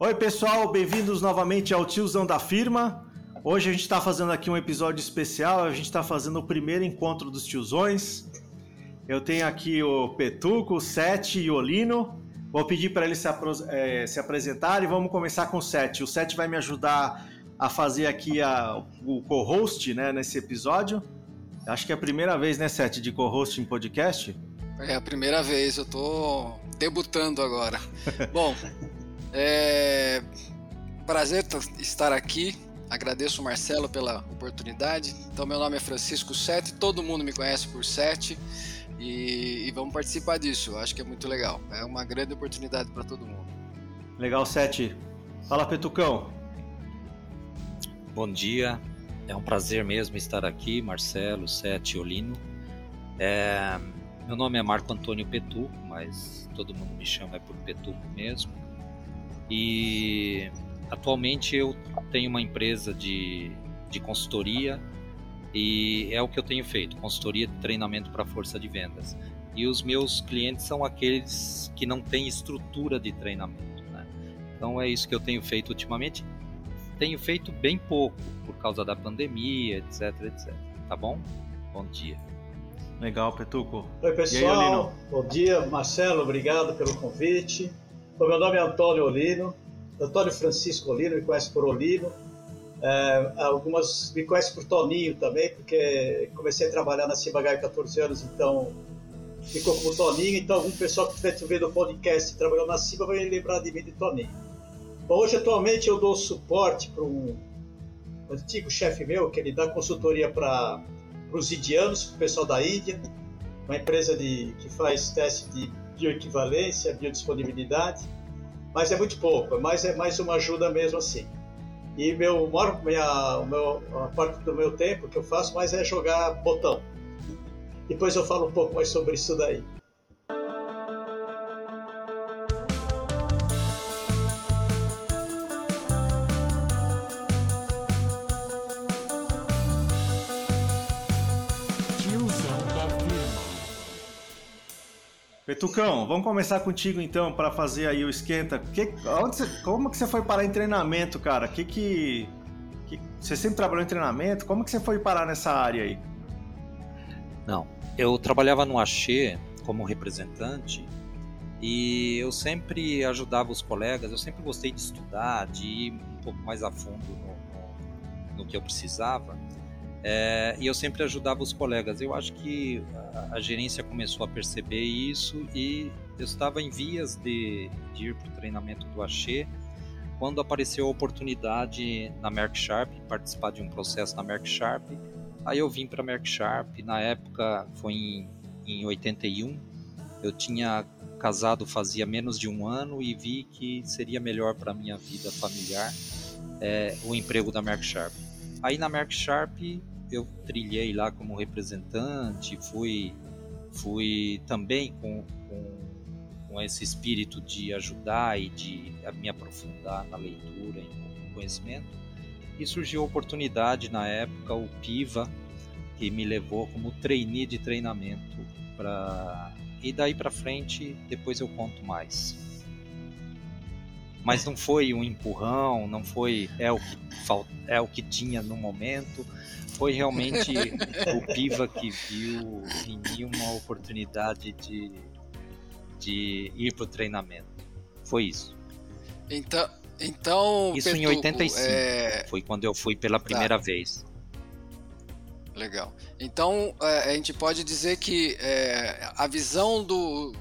Oi, pessoal, bem-vindos novamente ao Tiozão da Firma. Hoje a gente está fazendo aqui um episódio especial, a gente está fazendo o primeiro encontro dos tiozões. Eu tenho aqui o Petuco, o Sete e o Olino. Vou pedir para eles se, é, se apresentarem e vamos começar com o Sete. O Sete vai me ajudar a fazer aqui a, o co-host né, nesse episódio. Acho que é a primeira vez, né, Sete, de co-host em podcast? É a primeira vez, eu tô debutando agora. Bom, é prazer estar aqui. Agradeço o Marcelo pela oportunidade. Então, meu nome é Francisco Sete, todo mundo me conhece por Sete e, e vamos participar disso. Eu acho que é muito legal. É uma grande oportunidade para todo mundo. Legal, Sete. Fala, Petucão. Bom dia, é um prazer mesmo estar aqui, Marcelo, Sete, Olino. É, meu nome é Marco Antônio Petuco, mas todo mundo me chama é por Petuco mesmo. E atualmente eu tenho uma empresa de, de consultoria e é o que eu tenho feito, consultoria de treinamento para força de vendas. E os meus clientes são aqueles que não têm estrutura de treinamento. Né? Então é isso que eu tenho feito ultimamente tenho feito bem pouco por causa da pandemia, etc, etc. Tá bom? Bom dia. Legal, Petuco. Oi, pessoal. Aí, bom dia, Marcelo. Obrigado pelo convite. Meu nome é Antônio Olino. Antônio Francisco Olino, me conhece por Olino. É, algumas me conhecem por Toninho também, porque comecei a trabalhar na Cibagai há 14 anos, então ficou como Toninho. Então, algum pessoal que estiver vendo o podcast e trabalhou na Ciba vai lembrar de mim de Toninho. Bom, hoje, atualmente, eu dou suporte para um antigo chefe meu, que ele dá consultoria para os indianos, para o pessoal da Índia, uma empresa de, que faz teste de bioequivalência, biodisponibilidade, mas é muito pouco, é mais, é mais uma ajuda mesmo assim. E meu, minha, meu, a parte do meu tempo que eu faço mais é jogar botão. Depois eu falo um pouco mais sobre isso daí. Petucão, vamos começar contigo então para fazer aí o esquenta. Que, você, como que você foi parar em treinamento, cara? Que, que que você sempre trabalhou em treinamento? Como que você foi parar nessa área aí? Não, eu trabalhava no Axê como representante e eu sempre ajudava os colegas. Eu sempre gostei de estudar, de ir um pouco mais a fundo no, no, no que eu precisava. É, e eu sempre ajudava os colegas. Eu acho que a, a gerência começou a perceber isso e eu estava em vias de, de ir para o treinamento do Axê quando apareceu a oportunidade na Merck Sharp, participar de um processo na Merck Sharp. Aí eu vim para a Merck Sharp, na época foi em, em 81, eu tinha casado fazia menos de um ano e vi que seria melhor para minha vida familiar é, o emprego da Merck Sharp. Aí na Merck Sharp eu trilhei lá como representante, fui, fui também com, com, com esse espírito de ajudar e de me aprofundar na leitura e no conhecimento. E surgiu a oportunidade na época, o PIVA, que me levou como trainee de treinamento para e daí para frente depois eu conto mais mas não foi um empurrão, não foi é o que é o que tinha no momento. Foi realmente o Piva que viu em mim uma oportunidade de, de ir para o treinamento. Foi isso. Então, então isso em 85. É... Foi quando eu fui pela primeira tá. vez. Legal. Então é, a gente pode dizer que é, a visão do,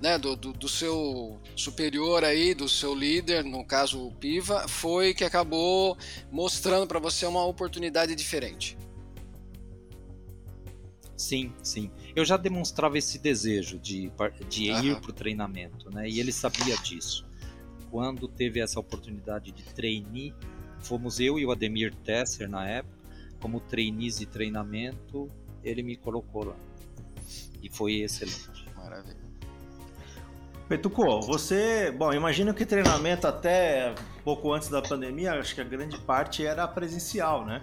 né, do, do, do, seu superior aí, do seu líder, no caso o Piva, foi que acabou mostrando para você uma oportunidade diferente. Sim, sim. Eu já demonstrava esse desejo de, de ir para o treinamento, né? E ele sabia disso. Quando teve essa oportunidade de trainee, fomos eu e o Ademir Tesser na época, como trainees de treinamento, ele me colocou lá. E foi excelente. Maravilha. Petuco, você, bom, imagino que treinamento até pouco antes da pandemia, acho que a grande parte era presencial, né?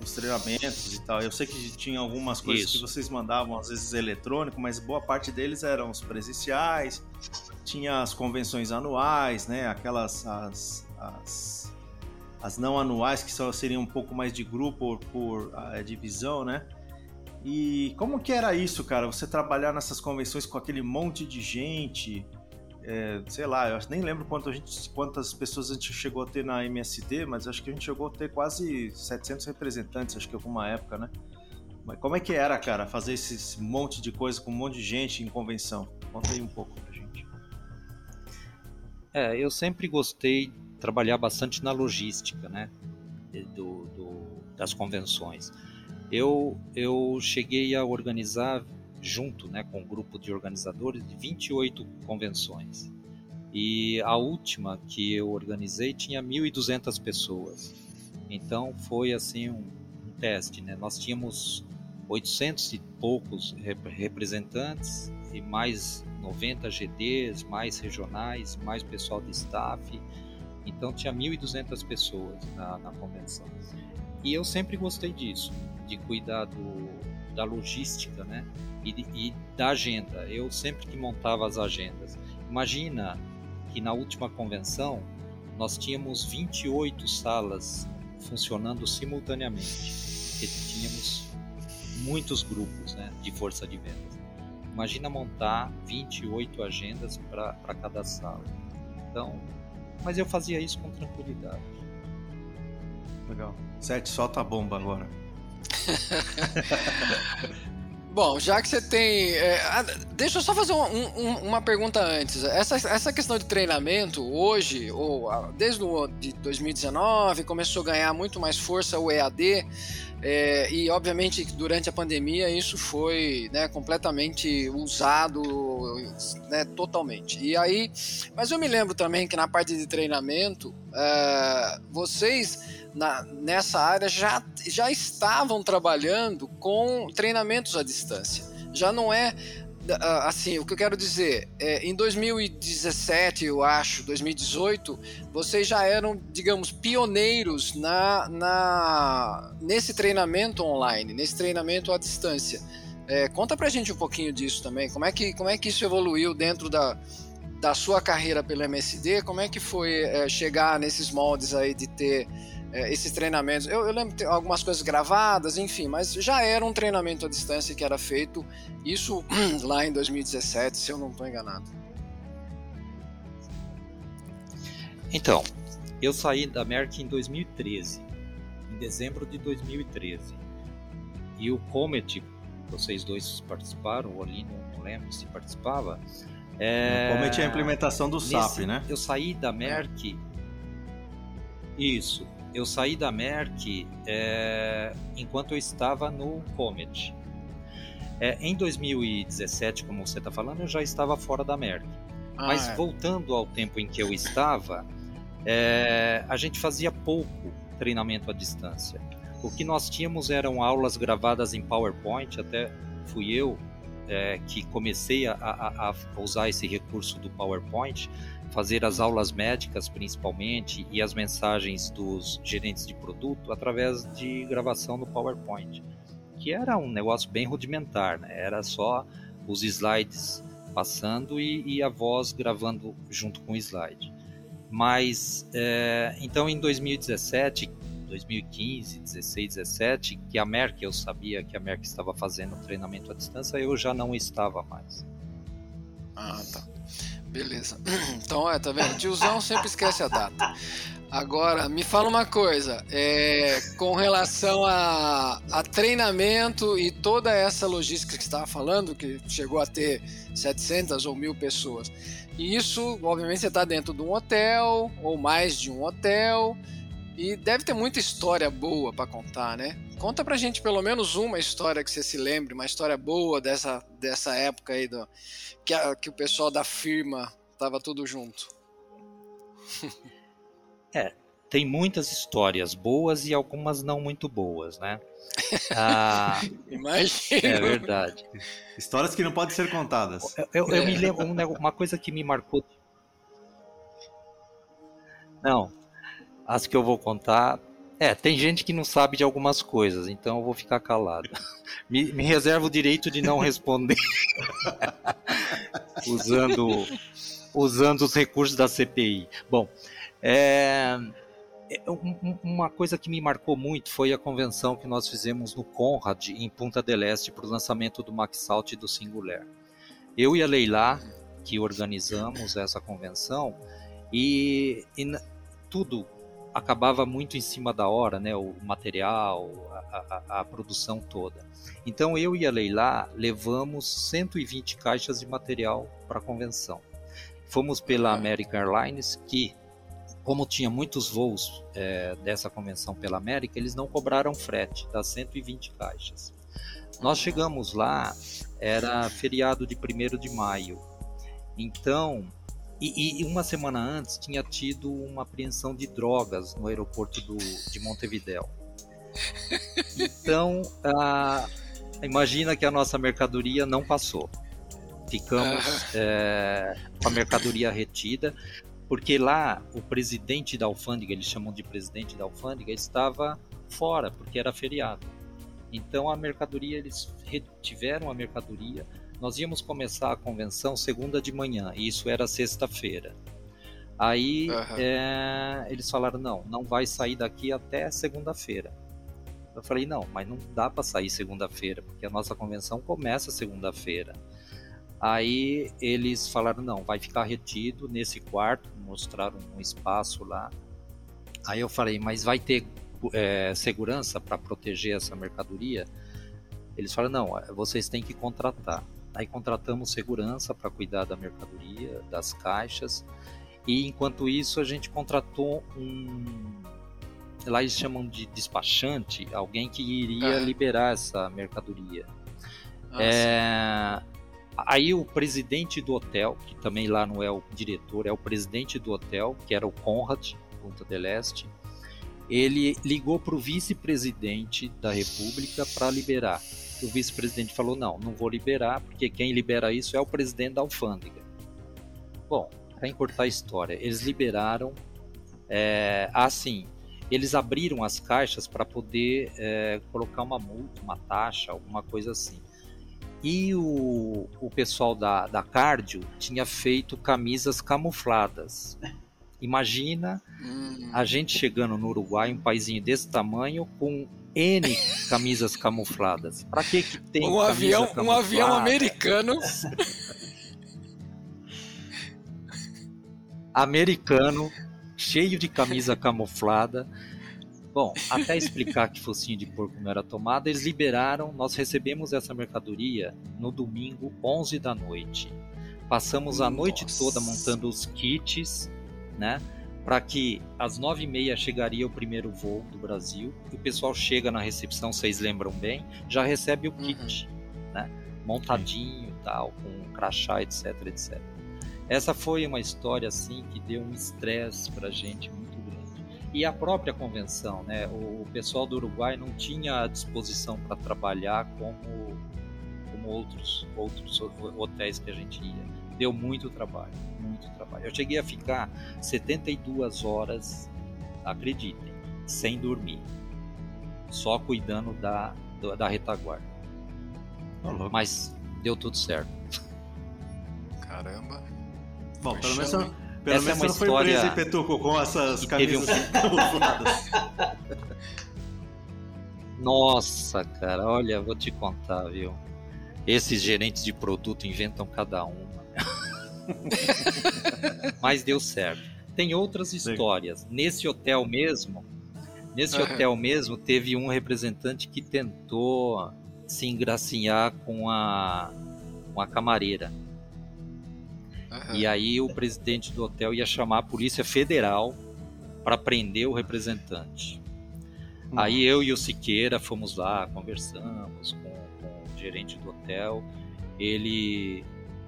os treinamentos e tal. Eu sei que tinha algumas coisas Isso. que vocês mandavam, às vezes eletrônico, mas boa parte deles eram os presenciais, tinha as convenções anuais, né? Aquelas as, as, as não anuais que só seriam um pouco mais de grupo por, por uh, divisão, né? E como que era isso, cara? Você trabalhar nessas convenções com aquele monte de gente, é, sei lá, eu nem lembro quanto gente, quantas pessoas a gente chegou a ter na MSD, mas acho que a gente chegou a ter quase 700 representantes, acho que alguma época, né? Mas como é que era, cara, fazer esse monte de coisa com um monte de gente em convenção? Conta aí um pouco pra gente. É, eu sempre gostei de trabalhar bastante na logística, né? Do, do, das convenções. Eu, eu cheguei a organizar junto né, com um grupo de organizadores de 28 convenções. E a última que eu organizei tinha 1.200 pessoas. Então foi assim um, um teste. Né? Nós tínhamos 800 e poucos rep representantes e mais 90 GDs, mais regionais, mais pessoal de staff. Então tinha 1.200 pessoas na, na convenção. E eu sempre gostei disso, de cuidar do, da logística, né? E, e, da agenda. Eu sempre que montava as agendas. Imagina que na última convenção nós tínhamos 28 salas funcionando simultaneamente, porque tínhamos muitos grupos né, de força de vendas. Imagina montar 28 agendas para cada sala. Então, mas eu fazia isso com tranquilidade. Legal. Sete, solta a bomba agora. Bom, já que você tem. É, deixa eu só fazer um, um, uma pergunta antes. Essa, essa questão de treinamento, hoje, ou desde o de 2019, começou a ganhar muito mais força o EAD. É, e obviamente durante a pandemia isso foi né, completamente usado né, totalmente. E aí, mas eu me lembro também que na parte de treinamento, é, vocês na, nessa área já, já estavam trabalhando com treinamentos à distância. Já não é assim, o que eu quero dizer, é, em 2017, eu acho, 2018, vocês já eram, digamos, pioneiros na, na nesse treinamento online, nesse treinamento à distância. É, conta pra gente um pouquinho disso também, como é que, como é que isso evoluiu dentro da, da sua carreira pelo MSD, como é que foi é, chegar nesses moldes aí de ter é, esses treinamentos. Eu, eu lembro de algumas coisas gravadas, enfim, mas já era um treinamento à distância que era feito, isso lá em 2017, se eu não estou enganado. Então, eu saí da Merck em 2013, em dezembro de 2013. E o Comet, vocês dois participaram, o Olino não lembro se participava. É... O Comet é a implementação do SAP, né? Eu saí da Merck. Isso eu saí da Merck é, enquanto eu estava no Comet. É, em 2017, como você está falando, eu já estava fora da Merck. Ah, Mas é. voltando ao tempo em que eu estava, é, a gente fazia pouco treinamento à distância. O que nós tínhamos eram aulas gravadas em PowerPoint, até fui eu é, que comecei a, a, a, usar esse recurso do PowerPoint fazer as aulas médicas principalmente e as mensagens dos gerentes de produto através de gravação no PowerPoint, que era um negócio bem rudimentar, né? era só os slides passando e, e a voz gravando junto com o slide. Mas é, então em 2017, 2015, 16, 17, que a Merck eu sabia que a Merck estava fazendo treinamento à distância, eu já não estava mais. Ah, tá. Beleza. Então, é, tá vendo? Tiozão sempre esquece a data. Agora, me fala uma coisa, é, com relação a, a, treinamento e toda essa logística que você estava falando, que chegou a ter 700 ou mil pessoas, e isso, obviamente, você está dentro de um hotel, ou mais de um hotel, e deve ter muita história boa para contar, né? Conta pra gente pelo menos uma história que você se lembre, uma história boa dessa, dessa época aí do, que, a, que o pessoal da firma tava tudo junto. é, tem muitas histórias boas e algumas não muito boas, né? Ah, Imagina. É verdade. Histórias que não podem ser contadas. Eu, eu, eu me lembro uma coisa que me marcou. Não, as que eu vou contar É, tem gente que não sabe de algumas coisas, então eu vou ficar calado. Me, me reservo o direito de não responder usando, usando os recursos da CPI. Bom, é, é uma coisa que me marcou muito foi a convenção que nós fizemos no Conrad, em Punta del Este, para o lançamento do Maxalt e do Singular. Eu e a Leila, que organizamos essa convenção, e, e tudo acabava muito em cima da hora, né? O material, a, a, a, produção toda. Então eu e a Leila levamos 120 caixas de material para a convenção. Fomos pela American Airlines, que, como tinha muitos voos é, dessa convenção pela América, eles não cobraram frete das 120 caixas. Nós chegamos lá, era feriado de 1 de maio. Então, e, e, uma semana antes tinha tido uma apreensão de drogas no aeroporto do, de Montevideo. Então, ah, imagina que a nossa mercadoria não passou. Ficamos é, com a mercadoria retida, porque lá o presidente da alfândega, eles chamam de presidente da alfândega, estava fora, porque era feriado. Então a mercadoria, eles retiveram a mercadoria, nós íamos começar a convenção segunda de manhã, e isso era sexta-feira. Aí uhum. é, eles falaram: não, não vai sair daqui até segunda-feira. Eu falei: não, mas não dá para sair segunda-feira, porque a nossa convenção começa segunda-feira. Aí eles falaram: não, vai ficar retido nesse quarto, mostraram um espaço lá. Aí eu falei: mas vai ter é, segurança para proteger essa mercadoria? Eles falaram: não, vocês têm que contratar. Aí contratamos segurança para cuidar da mercadoria, das caixas. E enquanto isso a gente contratou um lá eles chamam de despachante, alguém que iria ah. liberar essa mercadoria. Ah, é... Aí o presidente do hotel, que também lá não é o diretor, é o presidente do hotel, que era o Conrad, Punta del Este, ele ligou para o vice-presidente da República para liberar o vice-presidente falou: não, não vou liberar, porque quem libera isso é o presidente da alfândega. Bom, para encurtar a história, eles liberaram. É, assim, eles abriram as caixas para poder é, colocar uma multa, uma taxa, alguma coisa assim. E o, o pessoal da, da Cardio tinha feito camisas camufladas. Imagina hum. a gente chegando no Uruguai, um paísinho desse tamanho, com N camisas camufladas. Para que que tem um avião, camuflada? um avião americano? americano, cheio de camisa camuflada. Bom, até explicar que focinho de porco não era tomada, eles liberaram, nós recebemos essa mercadoria no domingo 11 da noite. Passamos a Nossa. noite toda montando os kits, né? Para que às nove e meia chegaria o primeiro voo do Brasil. O pessoal chega na recepção, vocês lembram bem, já recebe o uhum. kit, uhum. né? Montadinho, tal, com crachá, etc, etc. Essa foi uma história assim que deu um estresse para a gente muito grande. E a própria convenção, né? O pessoal do Uruguai não tinha disposição para trabalhar como como outros outros hotéis que a gente ia deu muito trabalho, muito trabalho. Eu cheguei a ficar 72 horas, acreditem, sem dormir, só cuidando da, da retaguarda. Oh, Mas deu tudo certo. Caramba. Bom, pelo menos, pelo menos é não foi preso em Petuco com essas camisas um... Nossa, cara, olha, vou te contar, viu? Esses gerentes de produto inventam cada um. Mas deu certo. Tem outras histórias. Nesse hotel mesmo, nesse hotel mesmo, teve um representante que tentou se engracinhar com a, com a camareira. E aí o presidente do hotel ia chamar a polícia federal para prender o representante. Hum. Aí eu e o Siqueira fomos lá, conversamos com, com o gerente do hotel. Ele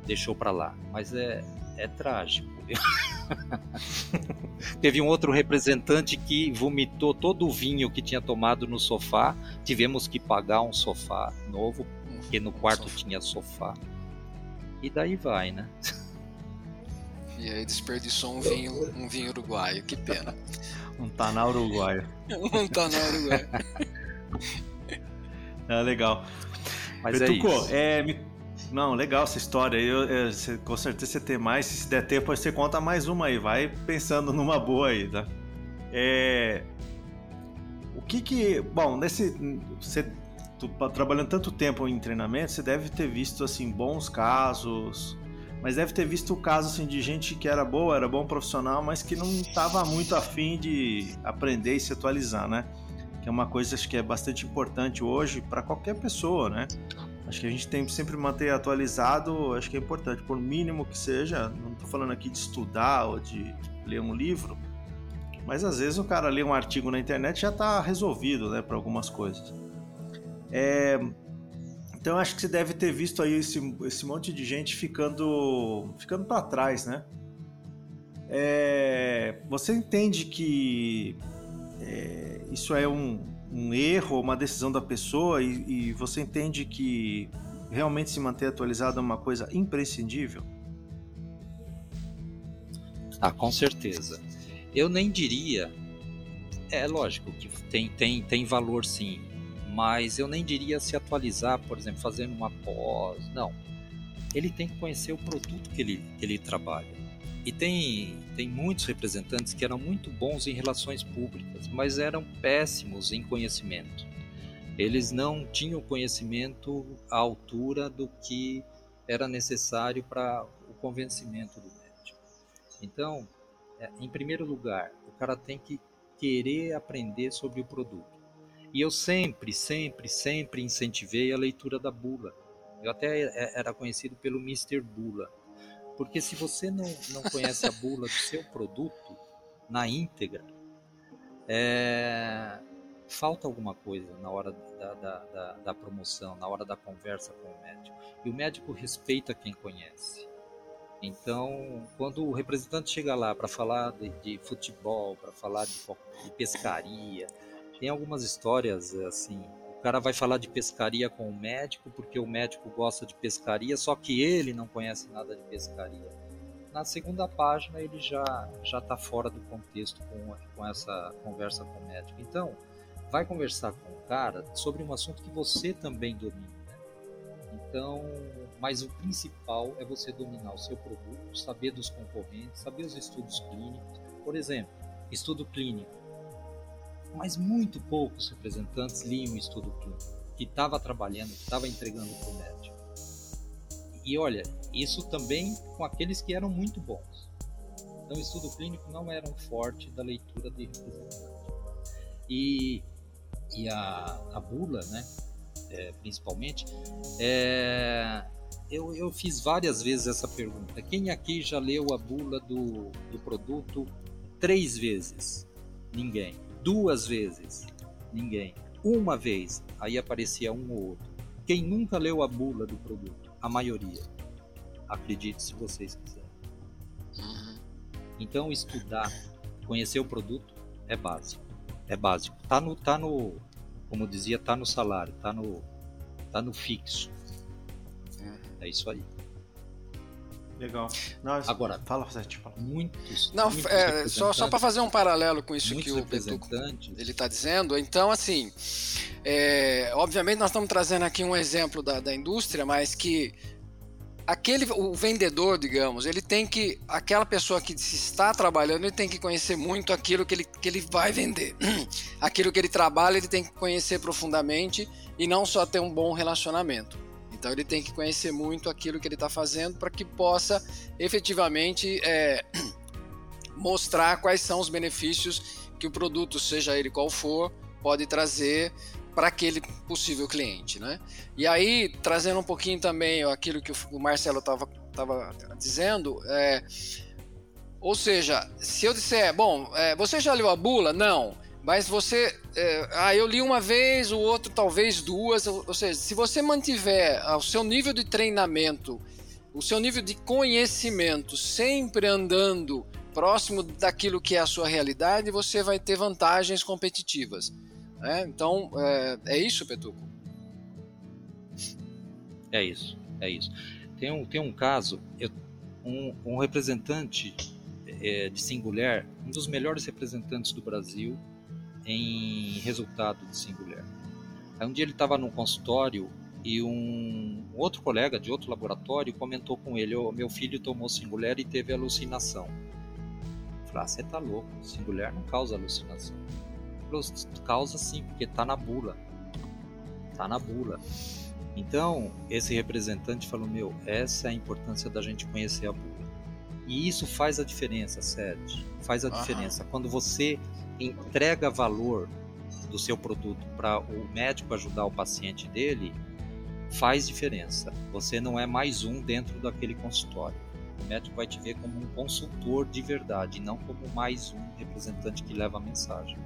deixou para lá. Mas é, é trágico. Teve um outro representante que vomitou todo o vinho que tinha tomado no sofá. Tivemos que pagar um sofá novo, porque no quarto tinha sofá. E daí vai, né? E aí desperdiçou um vinho, um vinho uruguaio, que pena. um taná uruguaio. um taná uruguaio. é legal. Mas Betuco, é, isso. é me... Não, legal essa história. Eu, eu, com certeza você tem mais. Se der tempo, você conta mais uma aí. Vai pensando numa boa aí, tá? É... O que que... Bom, nesse... Você trabalhando tanto tempo em treinamento, você deve ter visto, assim, bons casos mas deve ter visto o caso assim, de gente que era boa, era bom profissional, mas que não estava muito afim de aprender e se atualizar, né? Que é uma coisa acho que é bastante importante hoje para qualquer pessoa, né? Acho que a gente tem que sempre manter atualizado, acho que é importante, por mínimo que seja. Não estou falando aqui de estudar ou de ler um livro, mas às vezes o cara lê um artigo na internet já está resolvido, né, para algumas coisas. É, então acho que você deve ter visto aí esse, esse monte de gente ficando, ficando para trás, né? É, você entende que é, isso é um, um, erro, uma decisão da pessoa e, e, você entende que realmente se manter atualizado é uma coisa imprescindível? Ah, com certeza. Eu nem diria. É lógico que tem, tem, tem valor sim mas eu nem diria se atualizar, por exemplo, fazendo uma pós, não. Ele tem que conhecer o produto que ele, que ele trabalha. E tem, tem muitos representantes que eram muito bons em relações públicas, mas eram péssimos em conhecimento. Eles não tinham conhecimento à altura do que era necessário para o convencimento do médico. Então, é, em primeiro lugar, o cara tem que querer aprender sobre o produto. E eu sempre, sempre, sempre incentivei a leitura da bula. Eu até é, era conhecido pelo Mr. Bula. Porque se você não, não conhece a bula do seu produto na íntegra, é, falta alguma coisa na hora da, da, da, da, promoção, na hora da conversa com o médico. E o médico respeita quem conhece. Então, quando o representante chega lá para falar de, de futebol, para falar de, de pescaria, tem algumas histórias assim. Cara vai falar de pescaria com o médico porque o médico gosta de pescaria, só que ele não conhece nada de pescaria. Na segunda página ele já já está fora do contexto com, com essa conversa com o médico. Então, vai conversar com o cara sobre um assunto que você também domina. Né? Então, mas o principal é você dominar o seu produto, saber dos concorrentes, saber os estudos clínicos. Por exemplo, estudo clínico mas muito poucos representantes liam o estudo clínico, que estava trabalhando, que estava entregando para o médico. E olha, isso também com aqueles que eram muito bons. Então, o estudo clínico não era um forte da leitura de representante. E, e a, a bula, né, é, principalmente, é, eu, eu fiz várias vezes essa pergunta. Quem aqui já leu a bula do, do produto três vezes? Ninguém. Duas vezes, ninguém. Uma vez, aí aparecia um ou outro. Quem nunca leu a bula do produto? A maioria. Acredite se vocês quiserem. Uhum. Então, estudar, conhecer o produto é básico. É básico. Tá no, tá no, como dizia, tá no salário, tá no, tá no fixo. Uhum. É isso aí. Legal. Nós, Agora, fala, Sete, fala. Muitos. Não, muitos é, só, só para fazer um paralelo com isso que o Betuco ele está dizendo. Então, assim, é, obviamente nós estamos trazendo aqui um exemplo da, da indústria, mas que aquele o vendedor, digamos, ele tem que aquela pessoa que está trabalhando, ele tem que conhecer muito aquilo que ele, que ele vai vender. aquilo que ele trabalha, ele tem que conhecer profundamente e não só ter um bom relacionamento. Então ele tem que conhecer muito aquilo que ele está fazendo para que possa efetivamente é, mostrar quais são os benefícios que o produto, seja ele qual for, pode trazer para aquele possível cliente, né? E aí trazendo um pouquinho também aquilo que o Marcelo estava tava dizendo, é, ou seja, se eu disser, bom, é, você já leu a bula? Não. Mas você. É, ah, eu li uma vez, o outro talvez duas. Ou, seja, se você mantiver o seu nível de treinamento, o seu nível de conhecimento sempre andando próximo daquilo que é a sua realidade, você vai ter vantagens competitivas. Né? Então, é, é isso, Petuco? É isso, é isso. Tem um, tem um caso, eu, um, um representante é, de Singular, um dos melhores representantes do Brasil em resultado de Singular. Aí um dia ele estava num consultório e um outro colega de outro laboratório comentou com ele: oh, meu filho tomou Singular e teve alucinação. Falei: ah, você tá louco? Singular não causa alucinação. Falei, causa sim, porque tá na bula. Tá na bula. Então, esse representante falou: Meu, essa é a importância da gente conhecer a bula. E isso faz a diferença, Sérgio. Faz a Aham. diferença. Quando você entrega valor do seu produto para o médico ajudar o paciente dele, faz diferença. Você não é mais um dentro daquele consultório. O médico vai te ver como um consultor de verdade, não como mais um representante que leva a mensagem.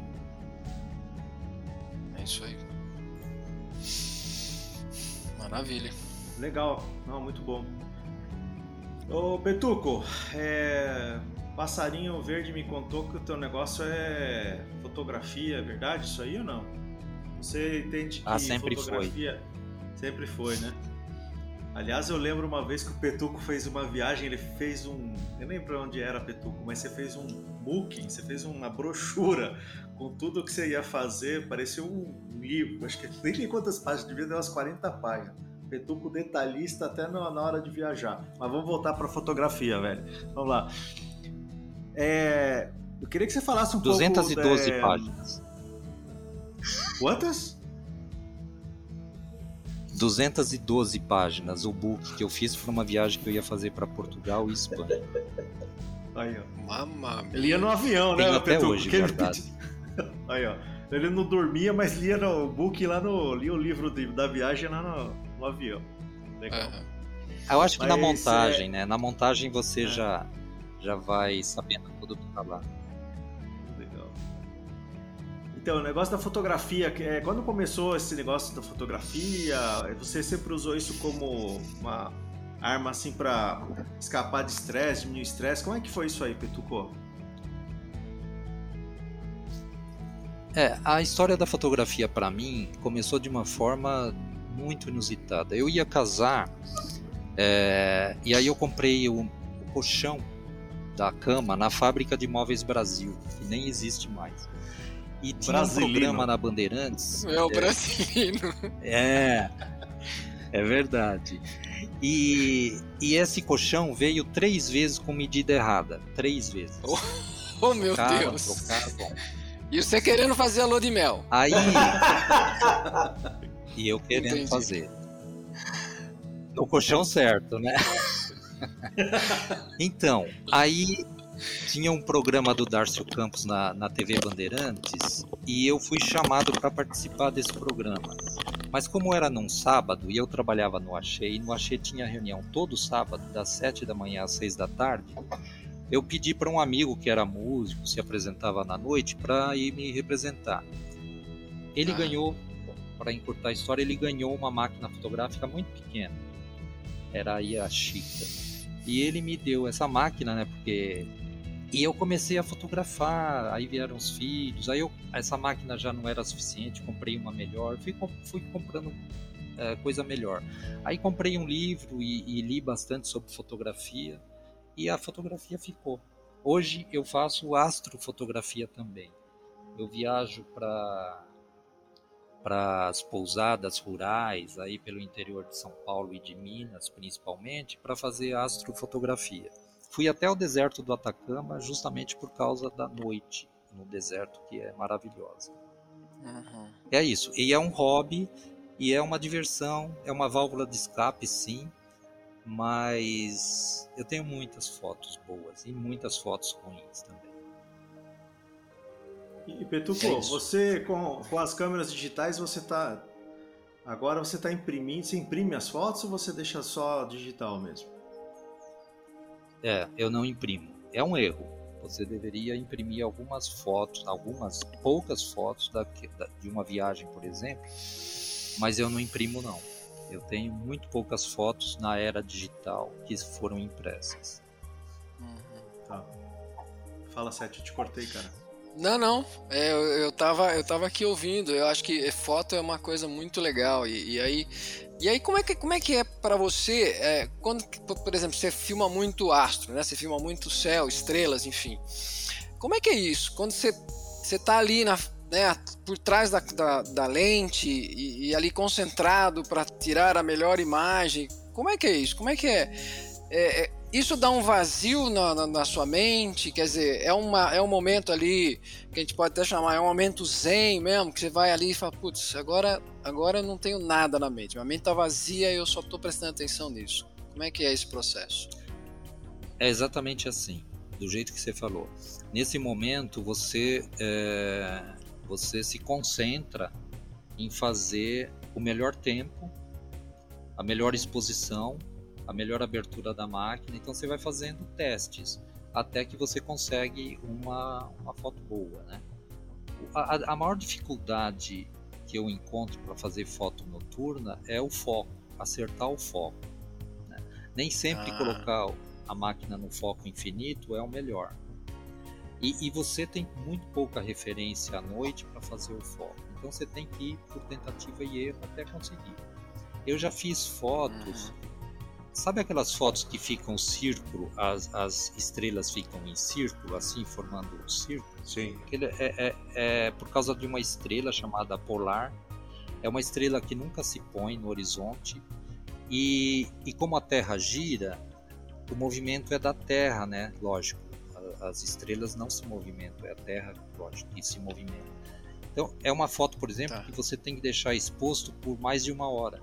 É isso aí. Maravilha. Legal, não, muito bom. Ô Petuco, é... Passarinho Verde me contou que o teu negócio é fotografia, é verdade isso aí ou não? Você entende que ah, sempre fotografia foi. sempre foi, né? Aliás, eu lembro uma vez que o Petuco fez uma viagem, ele fez um. Eu nem lembro onde era Petuco, mas você fez um booking, você fez uma brochura com tudo que você ia fazer, parecia um livro, acho que nem tem quantas páginas, devia ter umas 40 páginas. Petuco detalhista até na hora de viajar. Mas vamos voltar para fotografia, velho. Vamos lá. É, eu queria que você falasse um 212 pouco... 212 é... páginas. Quantas? 212 páginas, o book que eu fiz para uma viagem que eu ia fazer para Portugal e Espanha. Aí, ó. Mamma Ele ia no avião, né? Tenho até Petuco, hoje, verdade. Aí, ó. Ele não dormia, mas lia no book lá no. lia o livro de, da viagem lá no, no avião. Legal. Uhum. Eu acho que mas na montagem, é... né? Na montagem você é. já, já vai sabendo tudo que tá lá. Legal. Então, o negócio da fotografia, é, quando começou esse negócio da fotografia, você sempre usou isso como uma arma assim para escapar de estresse, diminuir estresse. Como é que foi isso aí, Petuco? É, a história da fotografia para mim começou de uma forma muito inusitada. Eu ia casar é, e aí eu comprei o, o, colchão da cama na fábrica de móveis Brasil, que nem existe mais. E tinha Brasilino. um programa na Bandeirantes. É o é, brasileiro. É, é verdade. E, e esse colchão veio três vezes com medida errada. Três vezes. Oh, oh meu Deus! Trocaram, e você querendo fazer a lua de mel. Aí. e eu querendo Entendi. fazer. No colchão certo, né? então, aí tinha um programa do Darcio Campos na, na TV Bandeirantes e eu fui chamado para participar desse programa. Mas como era num sábado e eu trabalhava no Axê, e no Axê tinha reunião todo sábado, das 7 da manhã às 6 da tarde, eu pedi para um amigo que era músico, se apresentava na noite, para ir me representar. Ele ah. ganhou, para encurtar a história, ele ganhou uma máquina fotográfica muito pequena. Era aí a Chica. E ele me deu essa máquina, né? Porque e eu comecei a fotografar, aí vieram os filhos, aí eu, essa máquina já não era suficiente, comprei uma melhor, fui, fui comprando é, coisa melhor. Aí comprei um livro e, e, li bastante sobre fotografia e a fotografia ficou. Hoje eu faço astrofotografia também. Eu viajo para para as pousadas rurais aí pelo interior de São Paulo e de Minas, principalmente, para fazer astrofotografia. Fui até o deserto do Atacama justamente por causa da noite no deserto que é maravilhosa. Uhum. É isso. E é um hobby e é uma diversão, é uma válvula de escape, sim mas eu tenho muitas fotos boas e muitas fotos ruins também. E Petuco, é você com, com as câmeras digitais você tá agora você está imprimindo, você imprime as fotos ou você deixa só digital mesmo? É, eu não imprimo. É um erro. Você deveria imprimir algumas fotos, algumas poucas fotos da, de uma viagem, por exemplo, mas eu não imprimo não. Eu tenho muito poucas fotos na era digital que foram impressas. Uhum. Tá. Fala, Sete, eu te cortei, cara. Não, não. É, eu, eu, tava, eu tava aqui ouvindo. Eu acho que foto é uma coisa muito legal. E, e aí, E aí, como é que, como é, que é para você, é, quando, por exemplo, você filma muito astro, né? Você filma muito céu, estrelas, enfim. Como é que é isso? Quando você, você tá ali na, né, por trás da, da, da lente e, e, ali concentrado para tirar a melhor imagem, como é que é isso? Como é que é? é, é isso dá um vazio na, na, na, sua mente, quer dizer, é, uma, é um momento ali que a gente pode até chamar, é um momento zen mesmo, que você vai ali e fala, putz, agora, agora eu não tenho nada na mente, minha mente está vazia e eu só estou prestando atenção nisso. Como é que é esse processo? É exatamente assim, do jeito que você falou. Nesse momento você, é, você se concentra em fazer o melhor tempo, a melhor exposição a melhor abertura da máquina. Então você vai fazendo testes até que você consegue uma, uma foto boa, né? A, a maior dificuldade que eu encontro para fazer foto noturna é o foco, acertar o foco. Né? Nem sempre ah. colocar a máquina no foco infinito é o melhor. E, e você tem muito pouca referência à noite para fazer o foco. Então você tem que ir por tentativa e erro até conseguir. Eu já fiz fotos uhum. Sabe aquelas fotos que ficam círculo, as, as estrelas ficam em círculo, assim, formando um círculo? Sim. Aquele é, é, é por causa de uma estrela chamada Polar. É uma estrela que nunca se põe no horizonte. E, e como a Terra gira, o movimento é da Terra, né? Lógico. As estrelas não se movimentam, é a Terra, lógico, que se movimenta. Então, é uma foto, por exemplo, tá. que você tem que deixar exposto por mais de uma hora.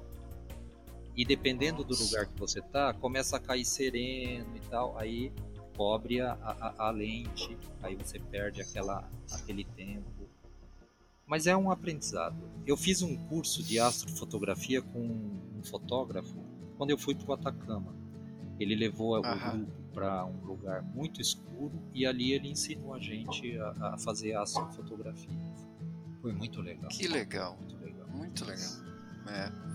E dependendo Nossa. do lugar que você tá, começa a cair sereno e tal, aí cobre a, a, a lente, aí você perde aquela, aquele tempo. Mas é um aprendizado. Eu fiz um curso de astrofotografia com um fotógrafo quando eu fui para o Atacama. Ele levou o grupo para um lugar muito escuro e ali ele ensinou a gente a, a fazer astrofotografia. Foi muito legal. Que legal. Muito legal. Muito legal. É.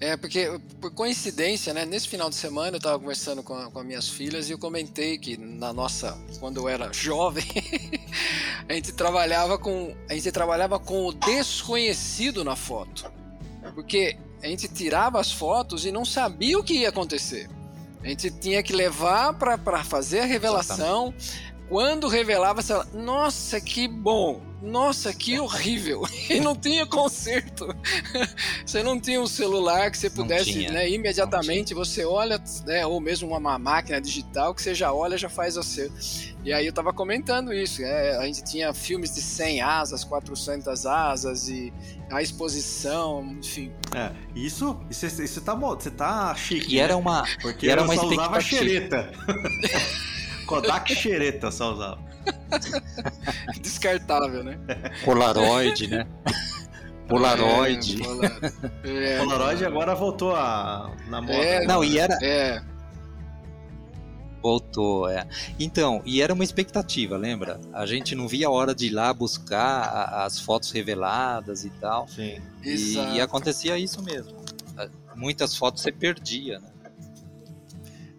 É, porque, por coincidência, né, nesse final de semana eu estava conversando com, a, com as minhas filhas e eu comentei que na nossa, quando eu era jovem, a gente trabalhava com, a gente trabalhava com o desconhecido na foto. Porque a gente tirava as fotos e não sabia o que ia acontecer. A gente tinha que levar para fazer a revelação. Exatamente. Quando revelava, você falava, nossa, que bom! Nossa, que horrível. E não tinha conserto. Você não tinha um celular que você pudesse, né, imediatamente você olha, né, ou mesmo uma máquina digital que você já olha, já faz o seu. E aí eu tava comentando isso, é, a gente tinha filmes de 100 asas, 400 asas e a exposição, enfim. É, isso, isso, isso tá bom, você tá chique. E era né? uma, porque era uma só usava xereta. Kodak xereta só usava. Descartável, né? Polaroid, né? Polaroid. É, é, Polaroid agora voltou a na moda. É, não, e era. É. Voltou, é. Então, e era uma expectativa, lembra? A gente não via a hora de ir lá buscar as fotos reveladas e tal. Sim. E, e acontecia isso mesmo. Muitas fotos você perdia, né?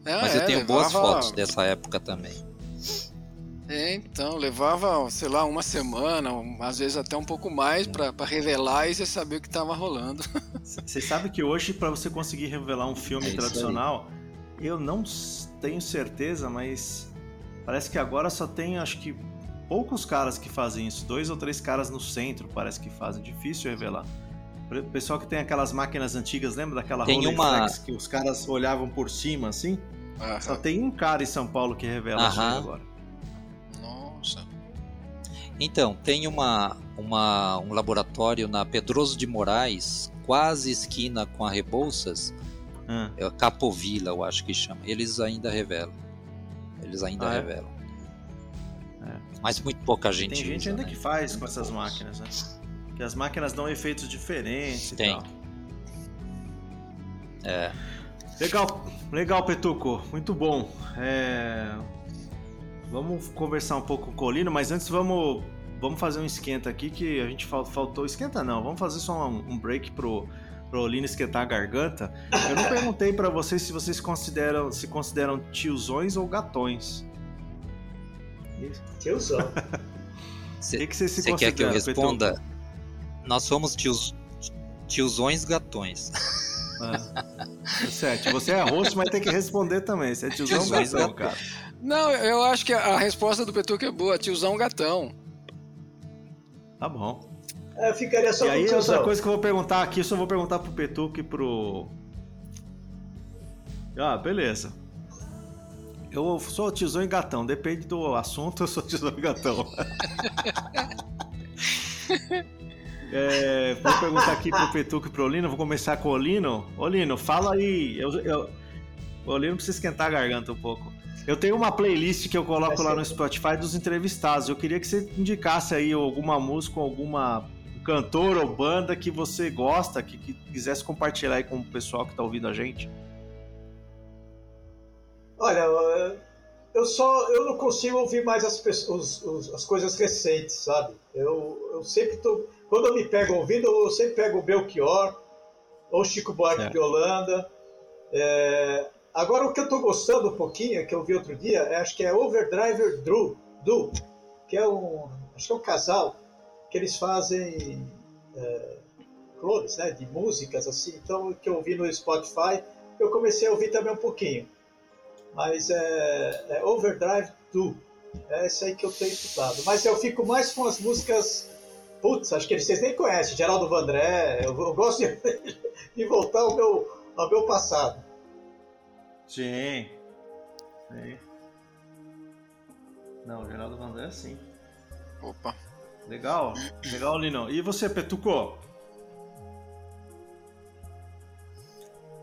Não, Mas eu é, tenho levava... boas fotos dessa época também. É, então, levava, sei lá, uma semana, às vezes até um pouco mais para revelar e você saber o que estava rolando. Você sabe que hoje, para você conseguir revelar um filme é tradicional, eu não tenho certeza, mas parece que agora só tem, acho que, poucos caras que fazem isso. Dois ou três caras no centro parece que fazem. Difícil revelar. O pessoal que tem aquelas máquinas antigas, lembra daquela tem Rolleiflex uma... que os caras olhavam por cima assim? Aham. Só tem um cara em São Paulo que revela isso agora. Então, tem uma, uma, um laboratório na Pedroso de Moraes, quase esquina com a Rebouças, hum. é Capovila, eu acho que chama. Eles ainda revelam. Eles ainda ah, é? revelam. É. Mas muito pouca gente Tem gente usa, ainda né? que faz muito com essas poucos. máquinas, né? Que as máquinas dão efeitos diferentes Tem. e tal. É. Legal, legal, Petuco. Muito bom. É... Vamos conversar um pouco com o Colino, mas antes vamos, vamos fazer um esquenta aqui que a gente faltou. Esquenta não, vamos fazer só um, um break pro, pro Olino esquentar a garganta. Eu não perguntei para vocês se vocês consideram se consideram tiozões ou gatões. Tiozão. O que, que você se Você quer que eu responda? Nós somos tios, tiozões gatões. É. Sete, você é host, mas tem que responder também. Você é tiozão Tiozão gatão, cara. Não, eu acho que a resposta do Petuca é boa. Tiozão gatão. Tá bom. É, eu ficaria só e com aí, o outra tiozão. coisa que eu vou perguntar aqui, eu só vou perguntar pro Petuque e pro. Ah, beleza. Eu sou tiozão e gatão, depende do assunto, eu sou tiozão e gatão. É, vou perguntar aqui pro Petuque e pro Olino, vou começar com o Olino. Olino, fala aí. Eu, eu, o Olino precisa esquentar a garganta um pouco. Eu tenho uma playlist que eu coloco lá no Spotify dos entrevistados. Eu queria que você indicasse aí alguma música, alguma cantor ou banda que você gosta, que, que quisesse compartilhar aí com o pessoal que tá ouvindo a gente. Olha, eu- só eu não consigo ouvir mais as, pessoas, as coisas recentes, sabe? Eu, eu sempre tô. Quando eu me pego ouvindo, eu sempre pego o Belchior ou Chico Buarque Certo. de Holanda. É, agora, o que eu tô gostando um pouquinho, que eu vi outro dia, é, acho que é Overdriver Drew, Du, que é um. Acho que é um casal que eles fazem é, clones, né? De músicas assim. Então, o que eu ouvi no Spotify, eu comecei a ouvir também um pouquinho mas é, é Overdrive 2. É esse aí que eu tenho escutado. Mas eu fico mais com as músicas. Putz, acho que vocês nem conhecem. Geraldo Vandré. Eu, eu gosto de, de voltar ao meu, ao meu passado. Sim. Sim. Não, Geraldo Vandré sim. Opa. Legal, legal, Lino. E você, Petuco?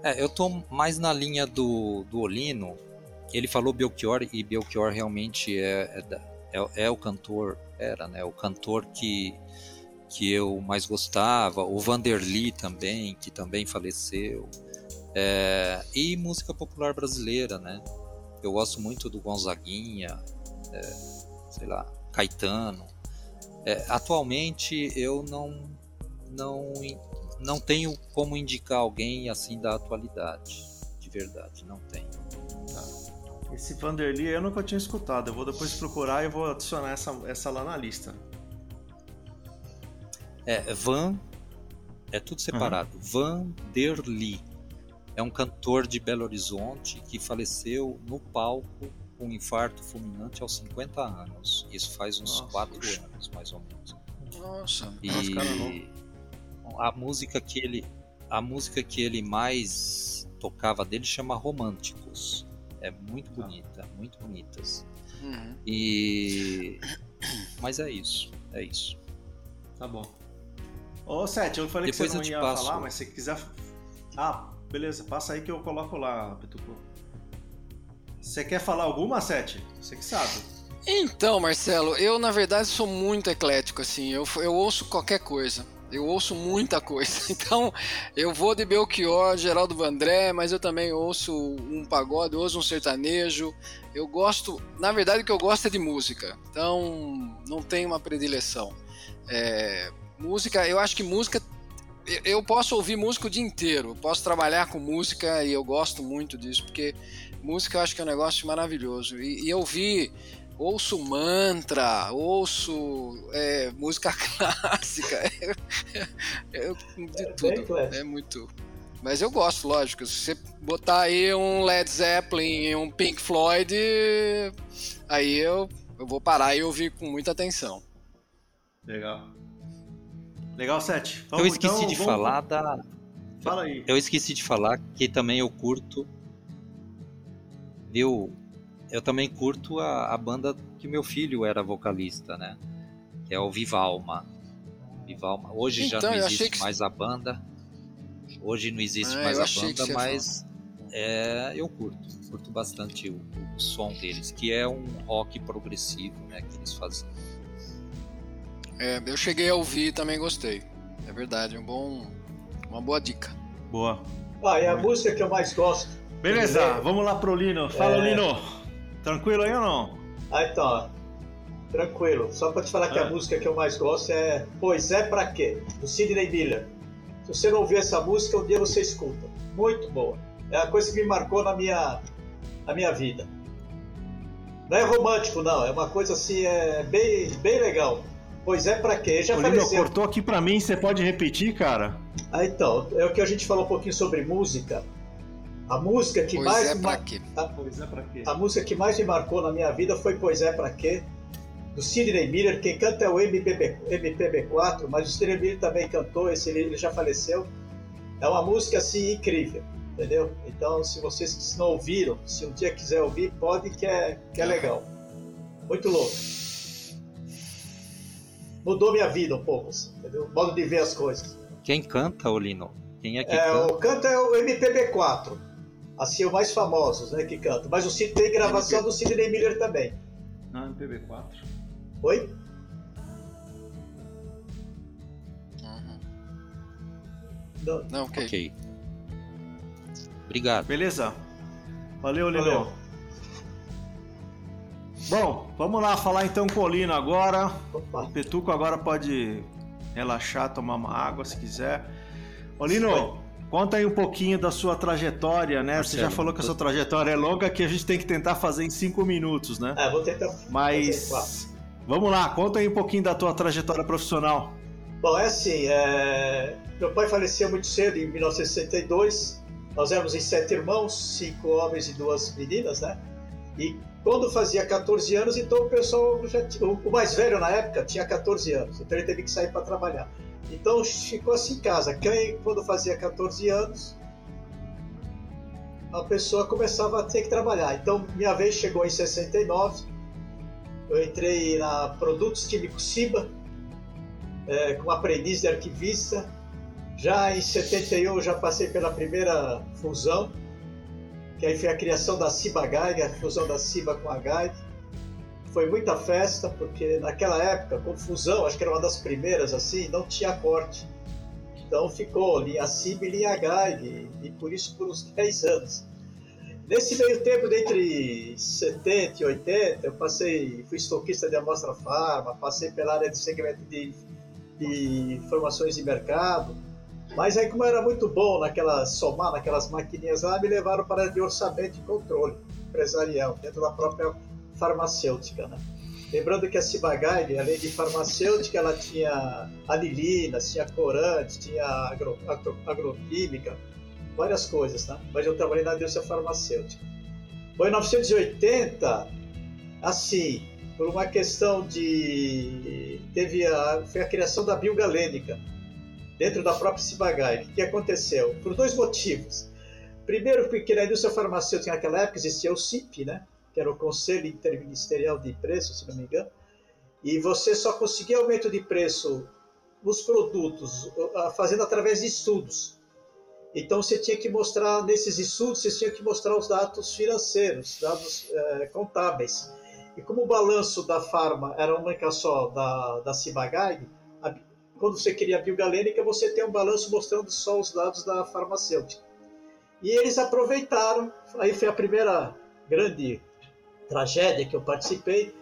É, eu tô mais na linha do, do Olino. Ele falou Belchior e Belchior realmente é, é, é- é o cantor, era, né? O cantor que, que eu mais gostava. O Vanderly também, que também faleceu. É, e música popular brasileira, né? Eu gosto muito do Gonzaguinha, é, sei lá, Caetano. É, atualmente eu não, não não tenho como indicar alguém assim da atualidade. De verdade, não tenho. Esse Vanderly eu nunca tinha escutado. Eu vou depois procurar e vou adicionar essa, essa lá na lista. É, Van, é tudo separado. Vanderly é um cantor de Belo Horizonte que faleceu no palco com um infarto fulminante aos 50 anos. Isso faz uns Nossa, 4 puxa. anos, mais ou menos. Nossa. E Nossa, cara novo. a música que ele a música que ele mais tocava dele chama Românticos. É muito bonita, muito bonitas. Uhum. E mas é isso, é isso. Tá bom. Ô, Sete, eu falei Depois que eu você não ia passo. falar, mas se quiser. Ah, beleza, passa aí que eu coloco lá, Petuco. Você quer falar alguma, Sete? Você que sabe. Então, Marcelo, eu na verdade sou muito eclético, assim. Eu, eu ouço qualquer coisa. Eu ouço muita coisa. Então, eu vou de Belchior, Geraldo Vandré, mas eu também ouço um pagode, ouço um sertanejo. Eu gosto, na verdade, o que eu gosto é de música. Então, não tem uma predileção. É, música, eu acho que música. eu- posso ouvir música o dia inteiro, posso trabalhar com música e eu gosto muito disso, porque música eu acho que é um negócio maravilhoso. E, e eu vi ouço mantra, ouço é, música clássica, eu, de bem tudo. É muito. Mas eu gosto, lógico. Se você botar aí um Led Zeppelin, um Pink Floyd, aí eu, eu vou parar e ouvir com muita atenção. Legal. Legal, Sete. eu Vamos, esqueci então, de vamos- falar da Fala aí. Eu esqueci de falar que também eu curto. Viu? Eu também curto a, a banda que meu filho era vocalista, né? Que é o Vivalma. Vivalma. Hoje já Então, não eu achei existe que- mais a banda. Hoje não existe Ah, mais a banda, mas é, eu curto. Curto bastante o, o som deles, que é um rock progressivo, né? Que eles fazem. É, eu cheguei a ouvir e também gostei. É verdade, é um bom, uma boa dica. Boa. Ah, e a música que eu mais gosto. Beleza, bem? vamos lá pro Lino. Fala, É. Lino. Tranquilo aí ou não? Ah, então, ó. tranquilo. Só pra te falar que a música que eu mais gosto é Pois é Pra Quê? Do Sidney Miller. Se você não ouvir essa música, um dia você escuta. Muito boa. É a coisa que me marcou na minha, na minha vida. Não é romântico, não. É uma coisa assim, é bem, bem legal. Pois é, pra quê? Já Olívio, faleceu. cortou aqui pra mim, você pode repetir, cara? Ah, então, é o que a gente falou um pouquinho sobre música. A música que pois mais. É pra quê? A, pois é pra quê? A música que mais me marcou na minha vida foi Pois é pra quê? Do Sidney Miller. Quem canta é o MPB, MPB4, mas o Sidney Miller também cantou, esse ele já faleceu. É uma música assim incrível, entendeu? Então, se vocês não ouviram, se um dia quiser ouvir, pode que é, que é legal. Muito louco. Mudou minha vida um pouco, assim, entendeu? O modo de ver as coisas. Quem canta, Olino? Quem é que é, canta? O canta é o MPB4 assim, os mais famosos, né, que cantam. Mas o Cid tem gravação MP... do Sidney Miller também. Ah, MPB4. Oi? Uhum. Não, Não ok. okay. Obrigado. Beleza. Valeu, Lino. Bom, vamos lá falar então com o Lino agora. Opa. O Petuco agora pode relaxar, tomar uma água se quiser. Olino, Conta aí um pouquinho da sua trajetória, né? Marcelo, Você já falou que a sua trajetória é longa, que a gente tem que tentar fazer em cinco minutos, né? É, vou tentar. Mas vamos lá, conta aí um pouquinho da tua trajetória profissional. Bom, é assim, é... meu pai faleceu muito cedo, em 1962. Nós éramos em sete irmãos, cinco homens e duas meninas, né? E quando fazia 14 anos, então o pessoal já tinha... o mais velho na época tinha 14 anos, então ele teve que sair para trabalhar. Então ficou assim em casa. Quem, quando fazia 14 anos, a pessoa começava a ter que trabalhar. Então minha vez chegou em 69. Eu entrei na Produtos Químicos Ciba, é, como aprendiz de arquivista. Já em 71 já passei pela primeira fusão, que aí foi a criação da Ciba Geiger, a fusão da Ciba com a Geiger foi muita festa, porque naquela época, confusão, acho que era uma das primeiras assim, não tinha corte. Então ficou linha CIB e linha GAG, e, por isso por uns 10 anos. Nesse meio tempo, entre 70 e 80, eu passei, fui estoquista de amostra farma, passei pela área de segmento de, de informações de mercado, mas aí como era muito bom naquela somar naquelas maquininhas lá, me levaram para a área de orçamento e controle empresarial, dentro da própria farmacêutica. Né? Lembrando que a Cibagai, além de farmacêutica, ela tinha anilinas, tinha corantes, tinha agro, agro, agroquímica, várias coisas, tá? Mas eu trabalhei na indústria farmacêutica. Foi em 1980, assim, por uma questão de... teve a, foi a criação da biogalênica dentro da própria Cibagai. O que aconteceu? Por dois motivos. Primeiro, porque na indústria farmacêutica naquela época existia o CIP, né? Que era o Conselho Interministerial de Preços, se não me engano, e você só conseguia aumento de preço nos produtos fazendo através de estudos. Então você tinha que mostrar nesses estudos, você tinha que mostrar os dados financeiros, dados é, contábeis. E como o balanço da farma era uma única só da, da Cibagai, quando você queria a biogalênica, você tem um balanço mostrando só os dados da farmacêutica. E eles aproveitaram, aí foi a primeira grande tragédia que eu participei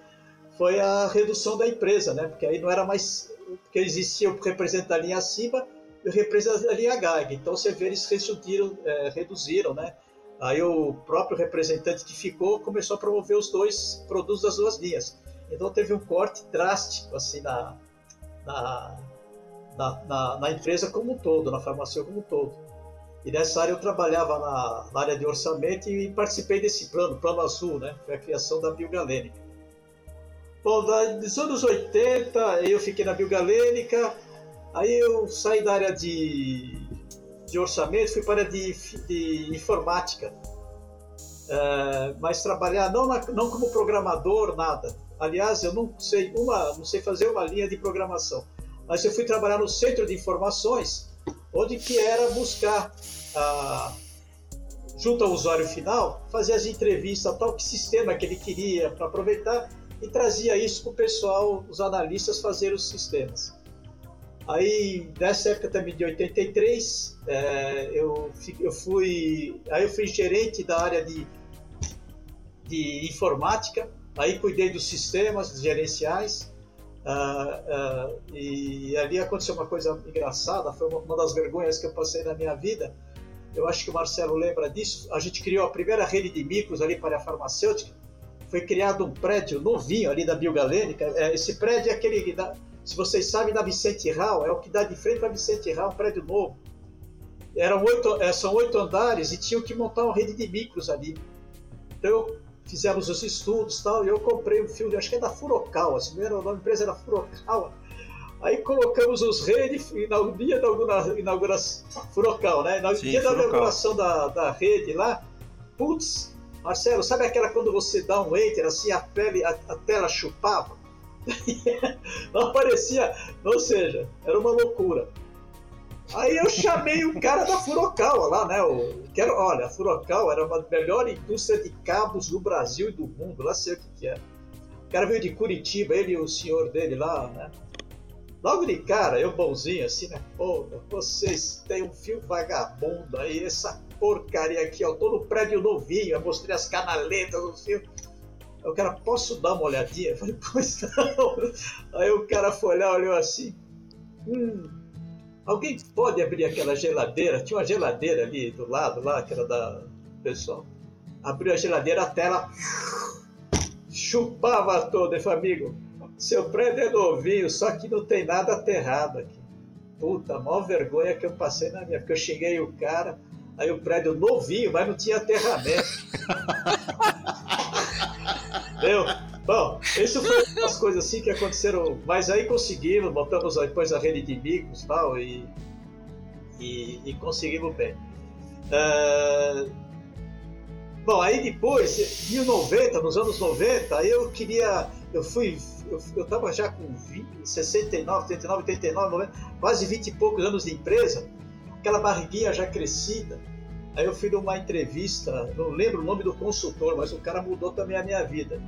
foi a redução da empresa, né? Porque aí não era mais porque existia o representante da linha acima e o representante da linha GAG. Então você vê eles reduziram, é, reduziram, né? Aí o próprio representante que ficou começou a promover os dois produtos das duas linhas. Então teve um corte drástico assim na, na, na, na, empresa como um todo, na farmácia como um todo. E nessa área eu trabalhava na, na, área de orçamento e participei desse plano, Plano Azul, né? Foi a criação da Biogalênica. Bom, nos anos 80 eu fiquei na Biogalênica, aí eu saí da área de, de orçamento, fui para a área de, de informática. É, mas trabalhar não, na, não como programador, nada. Aliás, eu não sei uma, não sei fazer uma linha de programação. Mas eu fui trabalhar no centro de informações onde que era buscar, ah, junto ao usuário final, fazer as entrevistas, tal que sistema que ele queria para aproveitar e trazia isso para o pessoal, os analistas, fazer os sistemas. Aí, nessa época também de 83, é, eu, eu fui, aí eu fui gerente da área de, de informática, aí cuidei dos sistemas gerenciais, Uh, uh, e ali aconteceu uma coisa engraçada, foi uma, uma, das vergonhas que eu passei na minha vida. Eu acho que o Marcelo lembra disso. A gente criou a primeira rede de micros ali para a farmacêutica. Foi criado um prédio novinho ali da Biogalênica. É, esse prédio é aquele da, se vocês sabem, da Vicente Rau, é o que dá de frente para Vicente Rau, um prédio novo. Eram oito, é, são oito andares e tinham que montar uma rede de micros ali. Então, fizemos os estudos tal, e eu comprei um filme, acho que é da Furokawa, assim, o nome da empresa era Furokawa. Aí colocamos os redes no dia da inauguração, Furokawa, né? No Sim, dia da inauguração da, da rede lá, putz, Marcelo, sabe aquela quando você dá um enter, assim, a, pele, a, a tela chupava? Não aparecia, ou seja, era uma loucura. Aí eu chamei o cara da Furokawa lá, né? O, que era, olha, a Furokawa era uma melhor indústria de cabos do Brasil e do mundo, lá sei o que, que é. O cara veio de Curitiba, ele e o senhor dele lá, né? Logo de cara, eu bonzinho assim, né? Pô, vocês têm um fio vagabundo aí, essa porcaria aqui, ó. Tô no prédio novinho, eu mostrei as canaletas do fio. Aí o cara, posso dar uma olhadinha? Eu falei, pois não. Aí o cara foi olhar, olhou assim. Hum, alguém pode abrir aquela geladeira? Tinha uma geladeira ali do lado, lá, que era da pessoal. Abriu a geladeira, a tela chupava toda. Eu falei, amigo, seu prédio é novinho, só que não tem nada aterrado aqui. Puta, a maior vergonha que eu passei na minha, porque eu xinguei o cara, aí o prédio novinho, mas não tinha aterramento. Entendeu? Bom, isso foi umas coisas assim que aconteceram, mas aí conseguimos, montamos depois a rede de micros tal, e, e, e conseguimos bem. Uh, bom, aí depois, em 90, nos anos 90, aí eu queria, eu fui eu estava já com 20, 69, 39, 89, 90, quase 20 e poucos anos de empresa, aquela barriguinha já crescida. Aí eu fui numa entrevista, não lembro o nome do consultor, mas o cara mudou também a minha vida.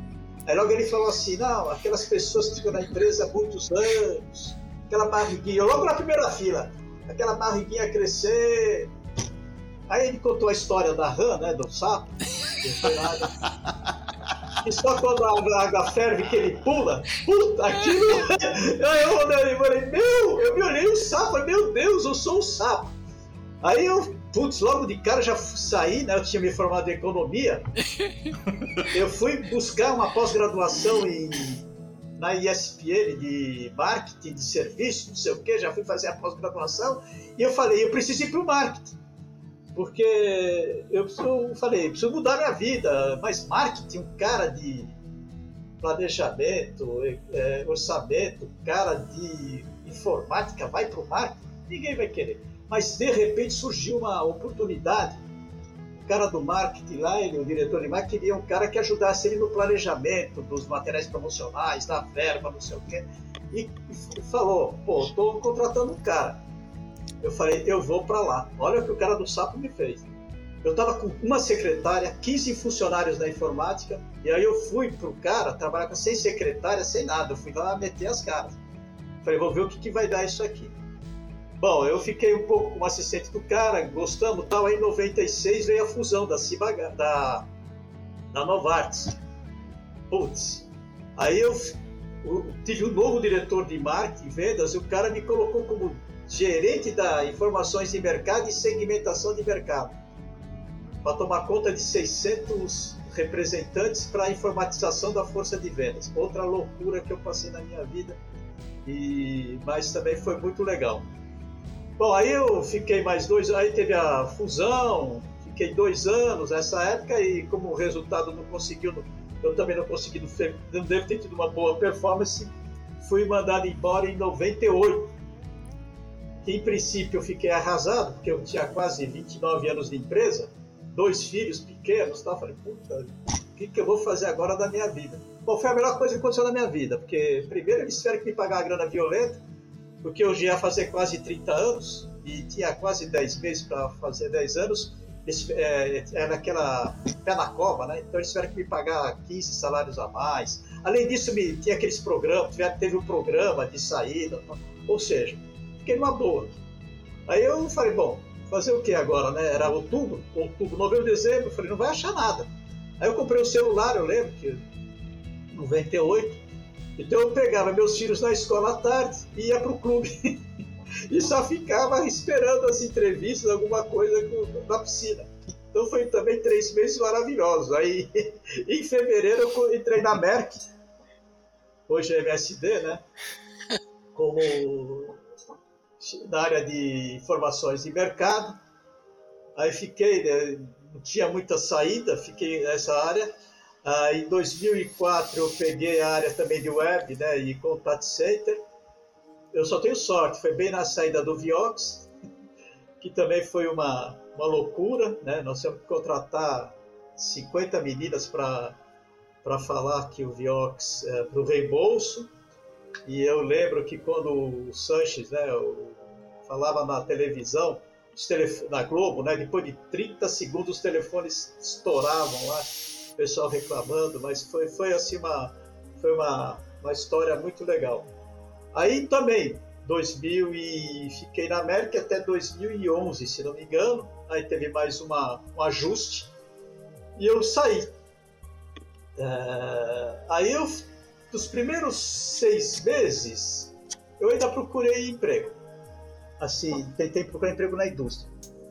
Aí logo ele falou assim: não, aquelas pessoas que ficam na empresa há muitos anos, aquela barriguinha, logo na primeira fila, aquela barriguinha crescer. Aí ele contou a história da rã, né, do sapo. E só quando a água ferve que ele pula, puta, aquilo. Aí eu olhei, falei, meu, eu me olhei o sapo, meu Deus, eu sou um sapo. Aí eu, putz, logo de cara já saí, né? Eu tinha me formado em economia. Eu fui buscar uma pós-graduação em, na ESPN de marketing de serviço, não sei o que, já fui fazer a pós-graduação. E eu falei, eu preciso ir para o marketing porque eu preciso, falei, preciso mudar minha vida, mas marketing, um cara de planejamento, é, orçamento, cara de informática vai para o marketing, ninguém vai querer. Mas de repente surgiu uma oportunidade. O cara do marketing lá, ele, o diretor de marketing, queria um cara que ajudasse ele no planejamento dos materiais promocionais, da verba, não sei o quê. E, falou: pô, estou contratando um cara eu falei, eu vou para lá. Olha o que o cara do sapo me fez. Eu estava com uma secretária, 15 funcionários na informática, e aí eu fui pro cara trabalhar sem secretária, sem nada. Eu fui lá meter as caras. Falei, vou ver o que, que vai dar isso aqui. Bom, eu fiquei um pouco como assistente do cara, gostamos tal. Aí em 96 veio a fusão da Cibaga, da, da Novartis. Putz. Aí eu, eu tive um novo diretor de marketing e vendas e o cara me colocou como gerente da informações de mercado e segmentação de mercado, para tomar conta de 600 representantes para a informatização da força de vendas. Outra loucura que eu passei na minha vida, e mas também foi muito legal. Bom, aí eu fiquei mais dois, aí teve a fusão, fiquei dois anos nessa época e como resultado não conseguiu, eu também não consegui, não devo ter tido uma boa performance, fui mandado embora em 98 que em princípio eu fiquei arrasado, porque eu tinha quase 29 anos de empresa, dois filhos pequenos, tal. falei, puta, o que, que eu vou fazer agora da minha vida? Bom, foi a melhor coisa que aconteceu na minha vida, porque primeiro eles tiveram que me pagar a grana violenta, porque eu já ia fazer quase 30 anos, e tinha quase 10 meses para fazer 10 anos, eles, é, era aquela pé na cova, né? Então eles tiveram que me pagar 15 salários a mais. Além disso, me, tinha aqueles programas, teve um programa de saída, ou seja, fiquei numa boa. Aí eu falei, bom, fazer o que agora, né? Era outubro, outubro, novembro, dezembro, falei, não vai achar nada. Aí eu comprei um celular, eu lembro que 98, então eu pegava meus filhos na escola à tarde e ia para o clube. e só ficava esperando as entrevistas, alguma coisa na piscina. Então foi também três meses maravilhosos. Aí em fevereiro eu entrei na Merck, hoje é MSD, né? como na área de informações de mercado. Aí fiquei, né, não tinha muita saída, fiquei nessa área. Ah, em 2004 eu peguei a área também de web né, e contact center. Eu só tenho sorte, foi bem na saída do Viox, que também foi uma, uma loucura. Né? Nós temos que contratar 50 meninas para falar que o Viox é para o reembolso. E eu lembro que quando o Sanches né, falava na televisão, na Globo, né, depois de 30 segundos os telefones estouravam lá, pessoal reclamando, mas foi, foi assim uma, foi uma, uma história muito legal. Aí também, 2000 e fiquei na América até 2011, se não me engano. Aí teve mais uma, um ajuste e eu saí. É, aí eu, dos primeiros seis meses, eu ainda procurei emprego. Assim, tentei procurar emprego na indústria.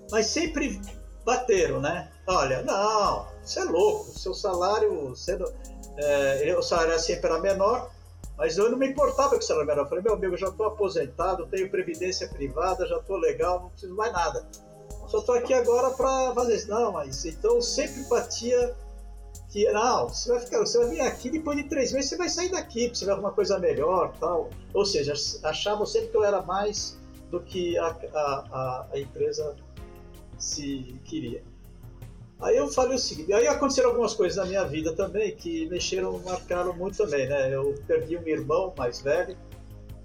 Mas sempre bateram, né? Olha, não, você é louco, seu salário, não, é, o salário sempre era menor, mas eu não me importava com o salário menor. Eu falei, meu amigo, já estou aposentado, tenho previdência privada, já estou legal, não preciso mais nada. Só estou aqui agora para fazer isso. Não, mas então sempre batia que, não, você vai, ficar, você vai vir aqui, depois de três meses você vai sair daqui, você vai alguma coisa melhor tal. Ou seja, achavam sempre que eu era mais do que a, a, a empresa se queria. Aí eu falei o seguinte, aí aconteceram algumas coisas na minha vida também que mexeram, marcaram muito também, né? Eu perdi um irmão mais velho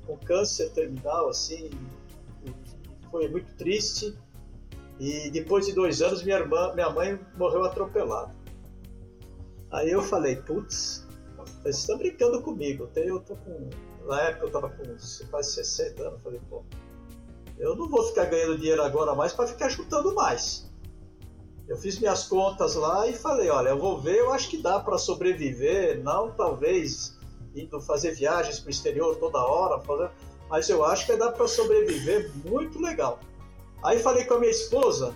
com câncer terminal, assim, foi muito triste. E depois de dois anos, minha irmã, minha mãe morreu atropelada. Aí eu falei, putz, vocês estão brincando comigo. Eu tô com, na época eu tava com quase 60 anos, falei, pô, eu não vou ficar ganhando dinheiro agora mais para ficar juntando mais. Eu fiz minhas contas lá e falei, olha, eu vou ver, eu acho que dá para sobreviver, não talvez indo fazer viagens para o exterior toda hora, fazer, mas eu acho que dá para sobreviver muito legal. Aí falei com a minha esposa,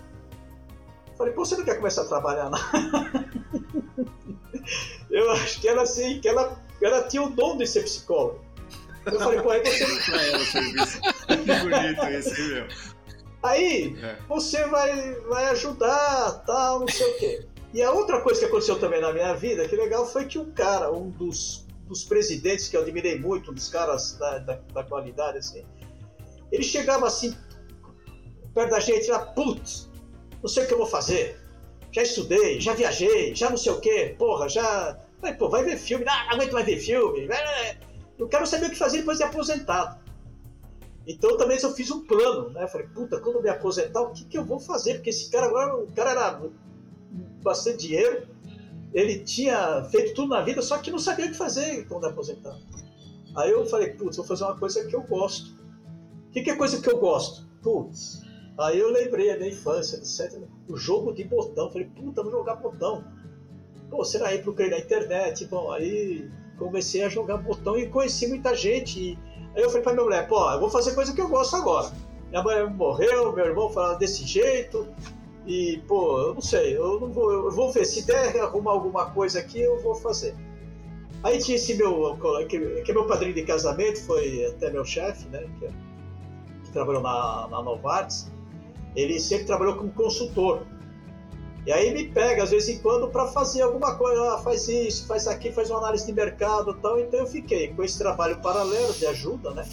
falei, pô, você não quer começar a trabalhar não? eu acho que ela assim, que ela, ela tinha o dom de ser psicóloga. Eu falei, pô, aí você. Pra ela, serviço. Que bonito esse, meu. Aí é. você vai, vai ajudar, tal, não sei o quê. E a outra coisa que aconteceu também na minha vida, que legal, foi que um cara, um dos, dos presidentes que eu admirei muito, um dos caras da, da, da qualidade, assim, ele chegava assim, perto da gente, e putz, não sei o que eu vou fazer. Já estudei, já viajei, já não sei o quê, porra, já. Vai, pô, vai ver filme, não, não aguento mais ver filme. Eu quero saber o que fazer depois de aposentado. Então também eu fiz um plano, né? falei, puta, quando eu me aposentar, o que, que eu vou fazer? Porque esse cara agora, o cara era bastante dinheiro, ele tinha feito tudo na vida, só que não sabia o que fazer quando aposentar. Aí eu falei, putz, vou fazer uma coisa que eu gosto. O que, que é coisa que eu gosto? Putz. Aí eu lembrei da infância, etc. O jogo de botão. Falei, puta, vou jogar botão. Pô, será aí procurei na internet? Bom, aí comecei a jogar botão e conheci muita gente. E Aí eu falei pra minha mulher, pô, eu vou fazer coisa que eu gosto agora. Minha mãe morreu, meu irmão falava desse jeito, e, pô, eu não sei, eu não vou, eu vou ver, se der arrumar alguma coisa aqui, eu vou fazer. Aí tinha esse meu, que, que é meu padrinho de casamento, foi até meu chefe, né, que, que trabalhou na, na Novartis, ele sempre trabalhou como consultor. E aí me pega, às vezes em quando, para fazer alguma coisa, ah, faz isso, faz aqui, faz uma análise de mercado tal. Então eu fiquei com esse trabalho paralelo de ajuda, né?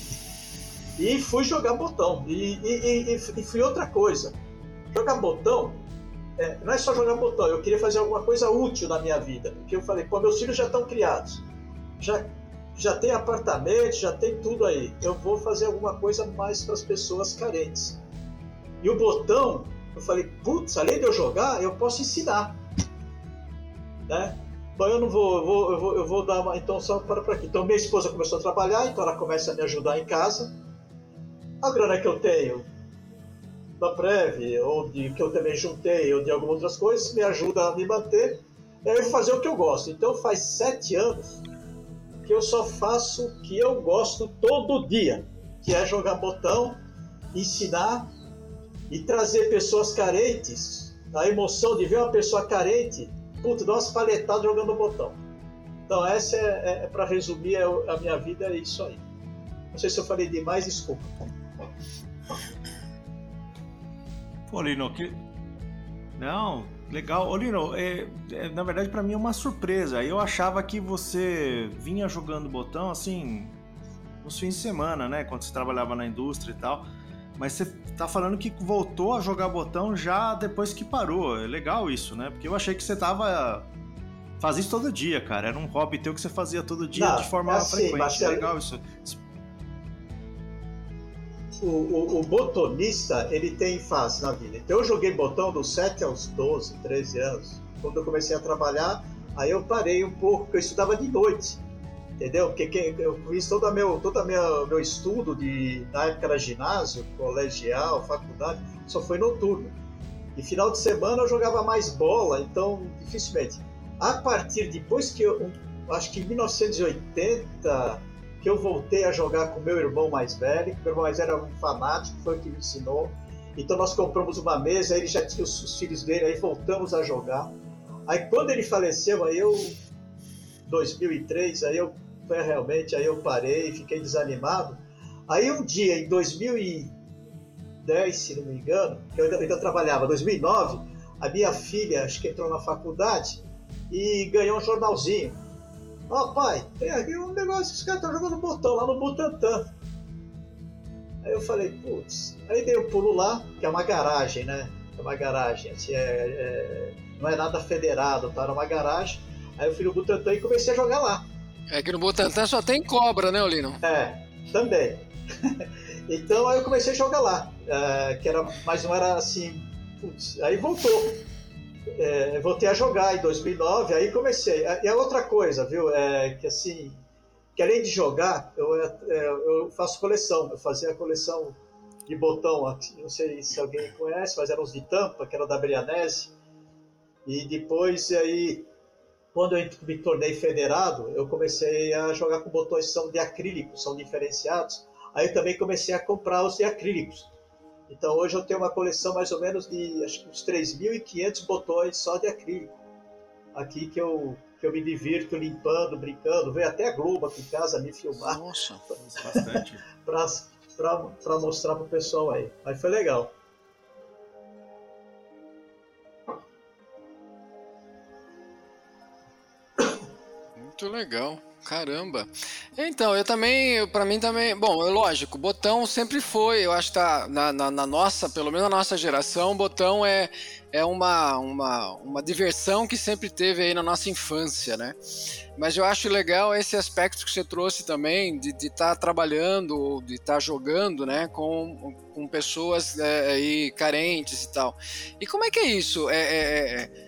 E fui jogar botão. E, e, e, e fui outra coisa. Jogar botão é, não é só jogar botão, eu queria fazer alguma coisa útil na minha vida. Porque eu falei, pô, meus filhos já estão criados, já, já tem apartamento, já tem tudo aí. Eu vou fazer alguma coisa mais para as pessoas carentes. E o botão eu falei, putz, além de eu jogar, eu posso ensinar. Né? Bom, eu não vou, eu vou, eu vou, eu vou dar uma. Então, só para para aqui. Então, minha esposa começou a trabalhar, então ela começa a me ajudar em casa. A grana que eu tenho da Prev, ou de que eu também juntei, ou de algumas outras coisas, me ajuda a me manter é fazer o que eu gosto. Então, faz sete anos que eu só faço o que eu gosto todo dia, que é jogar botão, ensinar e trazer pessoas carentes, a emoção de ver uma pessoa carente, puta, dá umas paletadas jogando botão. Então, essa é, é, é para resumir é a minha vida, é isso aí. Não sei se eu falei demais, desculpa. Pô, Lino, que... Não, legal. Ô, Lino, é, é, na verdade para mim é uma surpresa. Eu achava que você vinha jogando botão assim nos fins de semana, né? Quando você trabalhava na indústria e tal. Mas você tá falando que voltou a jogar botão já depois que parou. É legal isso, né? Porque eu achei que você tava. Fazia isso todo dia, cara. Era um hobby teu que você fazia todo dia Não, de forma assim, frequente. Marcelo, É legal isso. O, o, o, botonista, ele tem fase na vida. Então eu joguei botão dos 7 aos 12, 13 anos. Quando eu comecei a trabalhar, aí eu parei um pouco, porque eu estudava de noite. Entendeu? Porque eu fiz todo meu, todo meu, meu estudo de, na época era ginásio, colegial, faculdade, só foi noturno. E final de semana eu jogava mais bola, então dificilmente. A partir depois que eu, acho que em 1980, que eu voltei a jogar com meu irmão mais velho, meu irmão mais velho era um fanático, foi o que me ensinou. Então nós compramos uma mesa, ele já tinha os, os filhos dele, aí voltamos a jogar. Aí quando ele faleceu, aí eu 2003, aí eu foi realmente, aí eu parei, fiquei desanimado. Aí um dia, em 2010, se não me engano, eu ainda, ainda trabalhava, 2009, a minha filha, acho que entrou na faculdade e ganhou um jornalzinho. Ó oh, pai, tem aqui um negócio, os caras estão jogando botão lá no Butantan. Aí eu falei, putz, aí dei um pulo lá, que é uma garagem, né? É uma garagem, assim, é, é, não é nada federado, tá? Era uma garagem. Aí eu fui no Butantan e comecei a jogar lá. É que no Butantan só tem cobra, né, Olino? É, também. então aí eu comecei a jogar lá, é, que era, mas não era assim, putz, aí voltou. É, voltei a jogar em 2009, aí comecei. E a outra coisa, viu, é que assim, que além de jogar, eu, é, eu faço coleção. Eu fazia a coleção de botão, não sei se alguém conhece, mas eram os de tampa, que era da Brianese. E depois aí quando eu me tornei federado, eu comecei a jogar com botões que são de acrílico, são diferenciados. Aí eu também comecei a comprar os de acrílicos. Então hoje eu tenho uma coleção mais ou menos de acho que uns 3.500 botões só de acrílico. Aqui que eu, que eu me divirto limpando, brincando. Veio até a Globo aqui em casa me filmar. Nossa, bastante. para mostrar pro pessoal aí. Aí foi legal. Muito legal. Caramba. Então, eu também, para mim também, bom, é lógico, botão sempre foi, eu acho que tá na, na, na, nossa, pelo menos na nossa geração, botão é, é uma, uma, uma diversão que sempre teve aí na nossa infância, né? Mas eu acho legal esse aspecto que você trouxe também, de estar tá trabalhando, de estar tá jogando, né, com, com pessoas é, aí carentes e tal. E como é que é isso? é, é, é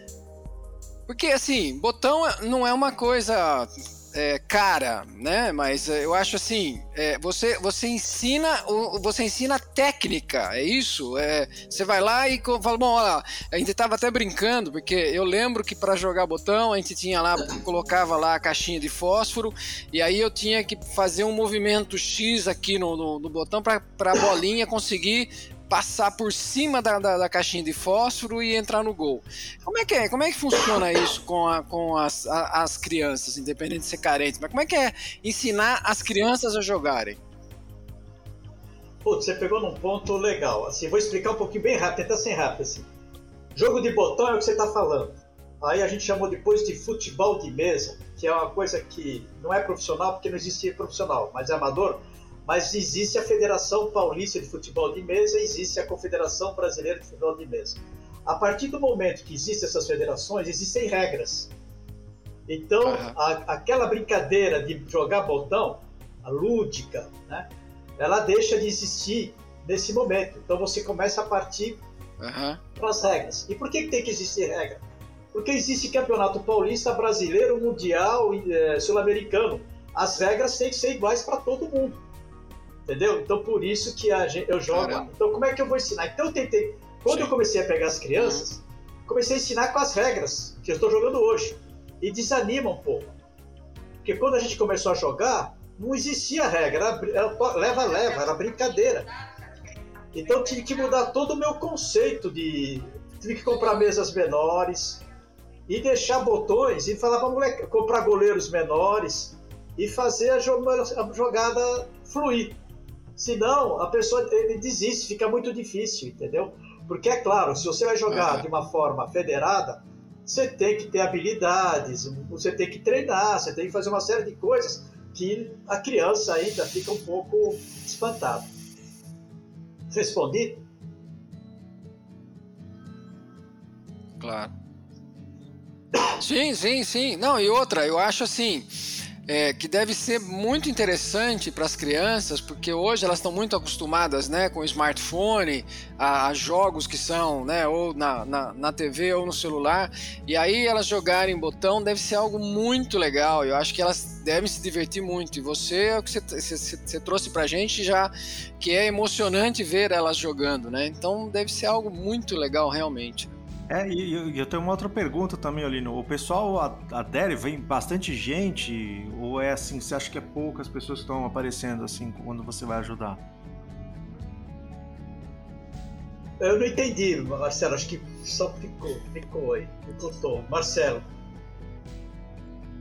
porque, assim, botão não é uma coisa é, cara, né? Mas é, eu acho assim, é, você, você ensina você ensina técnica, é isso? É, você vai lá e fala, bom, olha, a gente tava até brincando, porque eu lembro que para jogar botão a gente tinha lá, colocava lá a caixinha de fósforo, e aí eu tinha que fazer um movimento X aqui no, no, no botão para a bolinha conseguir passar por cima da, da, da, caixinha de fósforo e entrar no gol. Como é que é? Como é que funciona isso com, a, com as, a, as crianças, independente de ser carente? Mas como é que é ensinar as crianças a jogarem? Putz, você pegou num ponto legal. Assim, vou explicar um pouquinho bem rápido, tentar ser rápido assim. Jogo de botão é o que você está falando. Aí a gente chamou depois de futebol de mesa, que é uma coisa que não é profissional porque não existia profissional, mas é amador mas existe a Federação Paulista de Futebol de Mesa e existe a Confederação Brasileira de Futebol de Mesa. A partir do momento que existem essas federações, existem regras. Então, uhum. a, aquela brincadeira de jogar botão, a lúdica, né, ela deixa de existir nesse momento. Então, você começa a partir uhum. para as regras. E por que, tem que existir regra? Porque existe campeonato paulista, brasileiro, mundial e é, sul-americano. As regras têm que ser iguais para todo mundo. Entendeu? Então por isso que a gente, eu jogo. Caramba. Então como é que eu vou ensinar? Então eu tentei. Quando Sim. eu comecei a pegar as crianças, uhum. comecei a ensinar com as regras que eu estou jogando hoje. E desanima um pouco. Porque quando a gente começou a jogar, não existia regra, era leva-leva, era brincadeira. Então eu tive que mudar todo o meu conceito de. Tive que comprar mesas menores e deixar botões e falar para moleque comprar goleiros menores e fazer a jogada fluir. Senão, a pessoa ele desiste, fica muito difícil, entendeu? Porque é claro, se você vai jogar uhum. de uma forma federada, você tem que ter habilidades, você tem que treinar, você tem que fazer uma série de coisas que a criança ainda fica um pouco espantada. Respondi? Claro. Sim, sim, sim. Não, e outra, eu acho assim. É, que deve ser muito interessante para as crianças, porque hoje elas estão muito acostumadas né, com o smartphone, a, a jogos que são né, ou na, na, na, TV ou no celular, e aí elas jogarem botão deve ser algo muito legal. Eu acho que elas devem se divertir muito. E você é o que você, trouxe para a gente já, que é emocionante ver elas jogando, né? Então deve ser algo muito legal realmente. É, e, e, eu tenho uma outra pergunta também, Olino. O pessoal adere, vem bastante gente? Ou é assim, você acha que é poucas pessoas que estão aparecendo assim quando você vai ajudar? Eu não entendi, Marcelo. Acho que só ficou, ficou aí. Ficou Marcelo.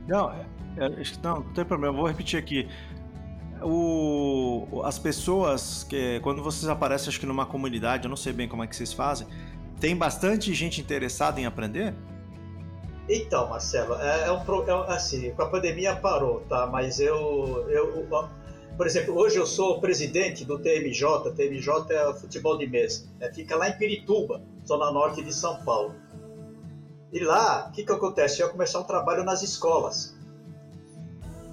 Não, é, é, não, não tem problema. Eu vou repetir aqui. O, as pessoas que quando vocês aparecem, acho que numa comunidade, eu não sei bem como é que vocês fazem tem bastante gente interessada em aprender? Então, Marcelo, é, é um é, assim, com a pandemia parou, tá? Mas eu, eu, por exemplo, hoje eu sou presidente do TMJ. TMJ é futebol de mesa. É, fica lá em Pirituba, zona norte de São Paulo. E lá, o que que acontece? Eu ia começar um trabalho nas escolas.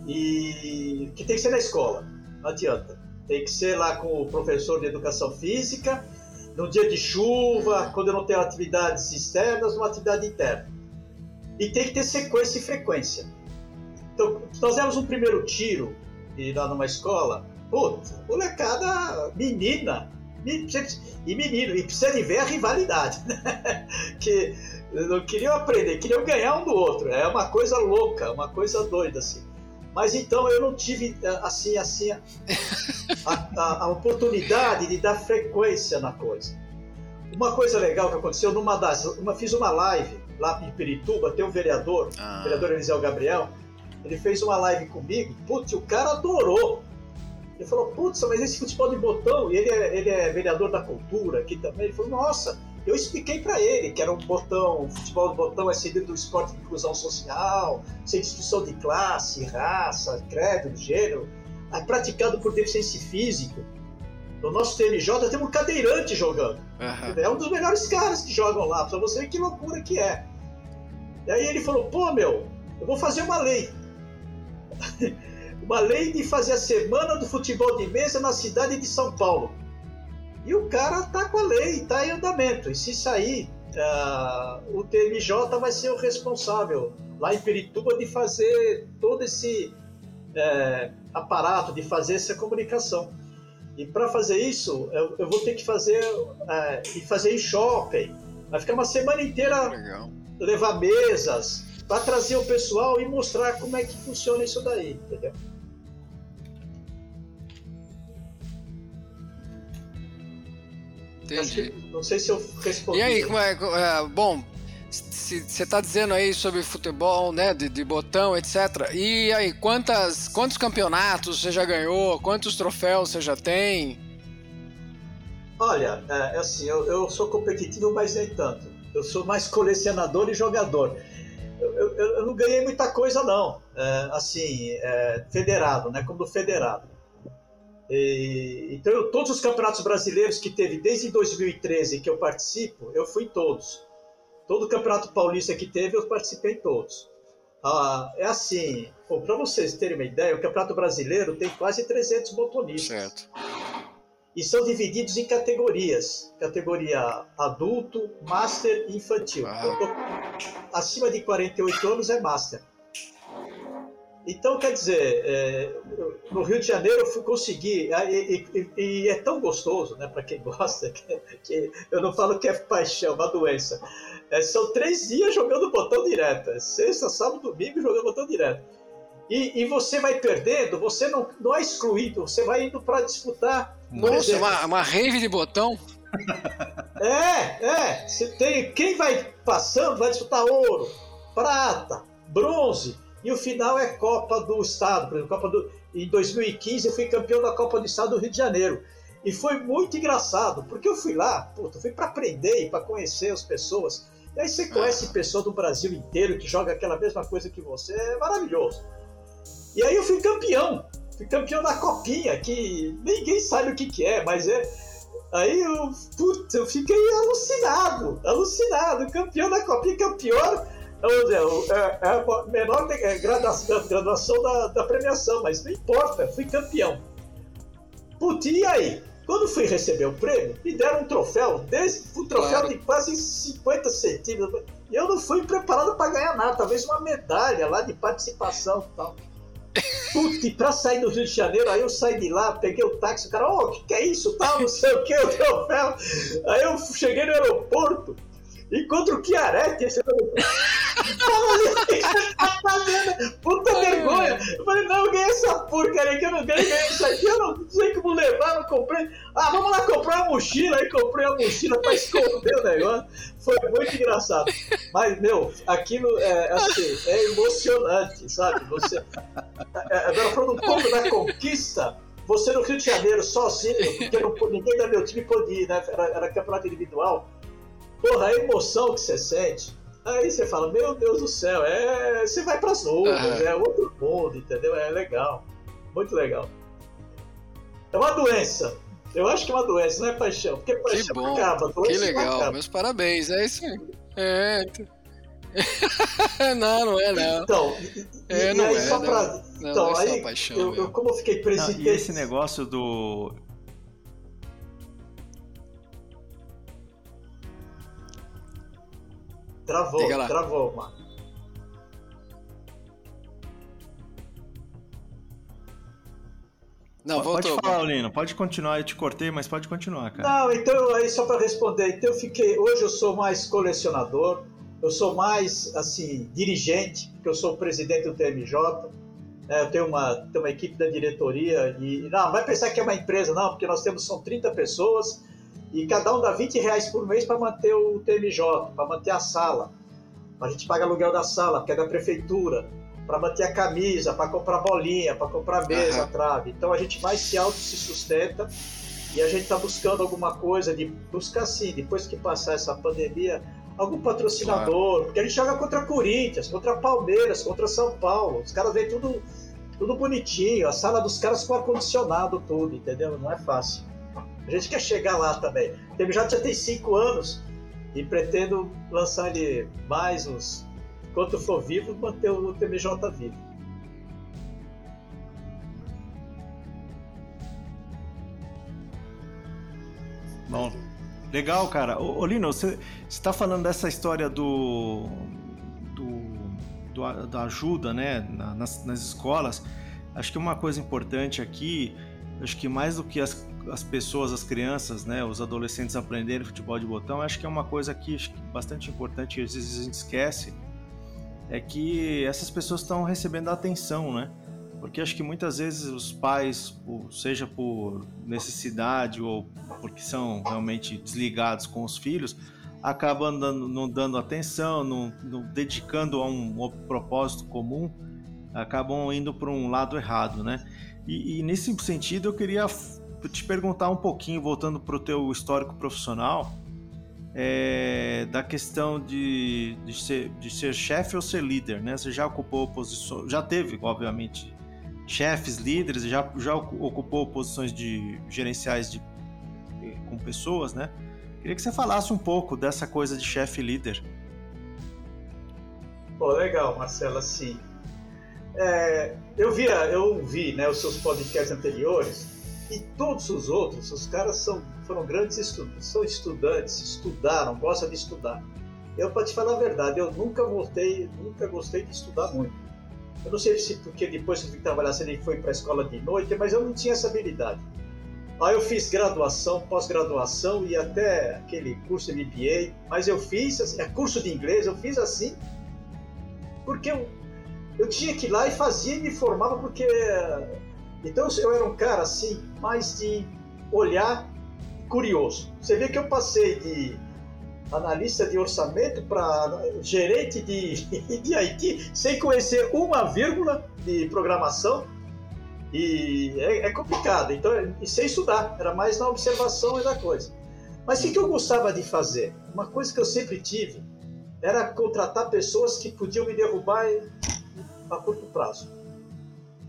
E que tem que ser na escola, não adianta. Tem que ser lá com o professor de educação física no dia de chuva, quando eu não tenho atividades externas, uma atividade interna. E tem que ter sequência e frequência. Então, nós demos um primeiro tiro e lá numa escola, puta, molecada, menina, e menino, e precisa de ver a rivalidade, né? que não queriam aprender, queriam ganhar um do outro. É uma coisa louca, uma coisa doida assim. Mas então eu não tive eh, assim, assim a, a, a oportunidade de dar frequência na coisa. Uma coisa legal que aconteceu numa das, uma fiz uma live lá em Pirituba, tem um vereador, ah. o vereador Eliseu Gabriel, ele fez uma live comigo, putz, o cara adorou. Ele falou, putz, mas esse futebol de botão, e ele é, ele é vereador da cultura aqui também, ele falou, nossa, eu expliquei para ele que era um botão, o futebol de botão é seguido do esporte de inclusão social, sem distinção de classe, raça, credo, gênero, é praticado por deficiência física. No nosso TMJ tem um cadeirante jogando. Uhum. É um dos melhores caras que jogam lá, pra você ver que loucura que é. E aí ele falou, pô meu, eu vou fazer uma lei. uma lei de fazer a semana do futebol de mesa na cidade de São Paulo. E o cara tá com a lei, tá em andamento. E se sair, uh, o TMJ vai ser o responsável lá em Perituba de fazer todo esse uh, aparato, de fazer essa comunicação. E para fazer isso, eu, eu, vou ter que fazer uh, e fazer em shopping. Vai ficar uma semana inteira Legal. levar mesas para trazer o pessoal e mostrar como é que funciona isso daí, entendeu? Entendi. não sei se eu respondi. E aí, como é, é bom, você está dizendo aí sobre futebol, né, de, de, botão, etc. E aí, quantas, quantos campeonatos você já ganhou? Quantos troféus você já tem? Olha, é, é assim, eu, eu, sou competitivo, mas nem tanto. Eu sou mais colecionador e jogador. Eu, eu, eu não ganhei muita coisa, não. É, assim, é, federado, né, como federado. E, então, eu, todos os campeonatos brasileiros que teve desde 2013 que eu participo, eu fui em todos. Todo o campeonato paulista que teve, eu participei em todos. Ah, é assim, para vocês terem uma ideia, o campeonato brasileiro tem quase 300 botonistas. Certo. E são divididos em categorias: categoria adulto, master e infantil. Ah. Tô, acima de 48 anos é master. Então, quer dizer, é, no Rio de Janeiro eu fui conseguir, e, e, e é tão gostoso, né, para quem gosta, que, que, eu não falo que é paixão, é uma doença. É, são três dias jogando botão direto, é sexta, sábado, domingo jogando botão direto. E, e você vai perdendo, você não, não é excluído, você vai indo para disputar. Nossa, uma, uma rave de botão? É, é. Você tem, quem vai passando vai disputar ouro, prata, bronze e o final é Copa do Estado, por exemplo, Copa do. em 2015 eu fui campeão da Copa do Estado do Rio de Janeiro. E foi muito engraçado, porque eu fui lá, puta, fui para aprender e para conhecer as pessoas. E aí você conhece pessoas do Brasil inteiro que joga aquela mesma coisa que você, é maravilhoso. E aí eu fui campeão, fui campeão da copinha, que ninguém sabe o que, que é, mas é. Aí eu, putz, eu fiquei alucinado, alucinado, campeão da copinha, que é o pior é, é a menor graduação, graduação da, da, premiação, mas não importa, fui campeão. Putz, e aí? Quando fui receber o prêmio, me deram um troféu, desse, um troféu claro. de quase 50 centímetros. E eu não fui preparado para ganhar nada, talvez uma medalha lá de participação e tal. Putz, e pra sair do Rio de Janeiro, aí eu saí de lá, peguei o táxi, o cara, ô, oh, o que, que é isso, tal, não sei o que, o troféu. Aí eu cheguei no aeroporto, encontro o Chiaretti, esse Puta vergonha! Eu falei, não, eu ganhei essa porcaria que eu não ganhei, ganhei isso aqui, eu não sei como levar, não comprei. Ah, vamos lá comprar uma mochila, aí comprei a mochila pra esconder o negócio. Foi muito engraçado. Mas, meu, aquilo é assim, é emocionante, sabe? Você. É, é, agora falando um pouco da conquista. Você no Rio de Janeiro, sozinho, porque não, ninguém da meu time podia ir, né? Era, era campeonato individual. Porra, a emoção que você sente Aí você fala, meu Deus do céu, é... você vai para as nuvens, é outro mundo, entendeu? É legal, muito legal. É uma doença. Eu acho que é uma doença, não é paixão. Porque paixão que bom, acaba, que legal, acaba. meus parabéns, é isso aí. É. não, não é não. Então, é, e, não aí é, só pra. Não, então, não é aí, paixão, eu, eu, como eu fiquei presidente. Não, e esse negócio do Travou, travou, mano. Não, voltou. Pode falar, Lino, pode continuar. Eu te cortei, mas pode continuar, cara. Não, então, aí só para responder. Então, eu fiquei. Hoje eu sou mais colecionador, eu sou mais, assim, dirigente, porque eu sou o presidente do TMJ. É, eu tenho uma, tenho uma equipe da diretoria e. Não, vai pensar que é uma empresa, não, porque nós temos são 30 pessoas e cada um dá 20 reais por mês para manter o TMJ, para manter a sala. A gente paga aluguel da sala, que é da prefeitura, para manter a camisa, para comprar bolinha, para comprar mesa, uhum. trave. Então a gente mais se auto se sustenta e a gente está buscando alguma coisa de buscar sim, depois que passar essa pandemia, algum patrocinador, claro. porque a gente joga contra Corinthians, contra Palmeiras, contra São Paulo. Os caras vêm tudo tudo bonitinho, a sala dos caras com ar condicionado tudo, entendeu? Não é fácil. A gente quer chegar lá também. O TMJ já tem cinco anos e pretendo lançar ele mais uns. Enquanto for vivo, manter o TMJ vivo. Bom, legal, cara. Ô, Lino, você está falando dessa história do, do, da ajuda, né, nas, nas escolas. Acho que uma coisa importante aqui, acho que mais do que as as pessoas, as crianças, né, os adolescentes aprenderem futebol de botão, acho que é uma coisa que bastante importante, às vezes a gente esquece, é que essas pessoas estão recebendo atenção, né? Porque acho que muitas vezes os pais, seja por necessidade ou porque são realmente desligados com os filhos, acabam dando, não dando atenção, não, não dedicando a um, um propósito comum, acabam indo para um lado errado, né? E, e, nesse sentido eu queria te perguntar um pouquinho, voltando para o teu histórico profissional, é, da questão de, de ser, de ser chefe ou ser líder, né? Você já ocupou posições, já teve, obviamente, chefes, líderes, já, já ocupou posições de gerenciais de, com pessoas, né? Queria que você falasse um pouco dessa coisa de chefe líder. Pô, legal, Marcelo, assim. É, eu via, eu vi né, os seus podcasts anteriores e todos os outros, os caras são, foram grandes estudantes, são estudantes, estudaram, gostam de estudar. Eu, para te falar a verdade, eu nunca voltei, nunca gostei de estudar muito. Eu não sei se porque depois que eu fui trabalhar, se ele foi para a escola de noite, mas eu não tinha essa habilidade. Aí eu fiz graduação, pós-graduação e até aquele curso MBA, mas eu fiz, assim, é curso de inglês, eu fiz assim, porque eu, eu tinha que ir lá e fazia e me formava, porque então eu era um cara assim, mais de olhar curioso. Você vê que eu passei de analista de orçamento para gerente de, de IT sem conhecer uma vírgula de programação. E é, é complicado. Então, e sem estudar, era mais na observação e da coisa. Mas o que eu gostava de fazer? Uma coisa que eu sempre tive era contratar pessoas que podiam me derrubar a curto prazo.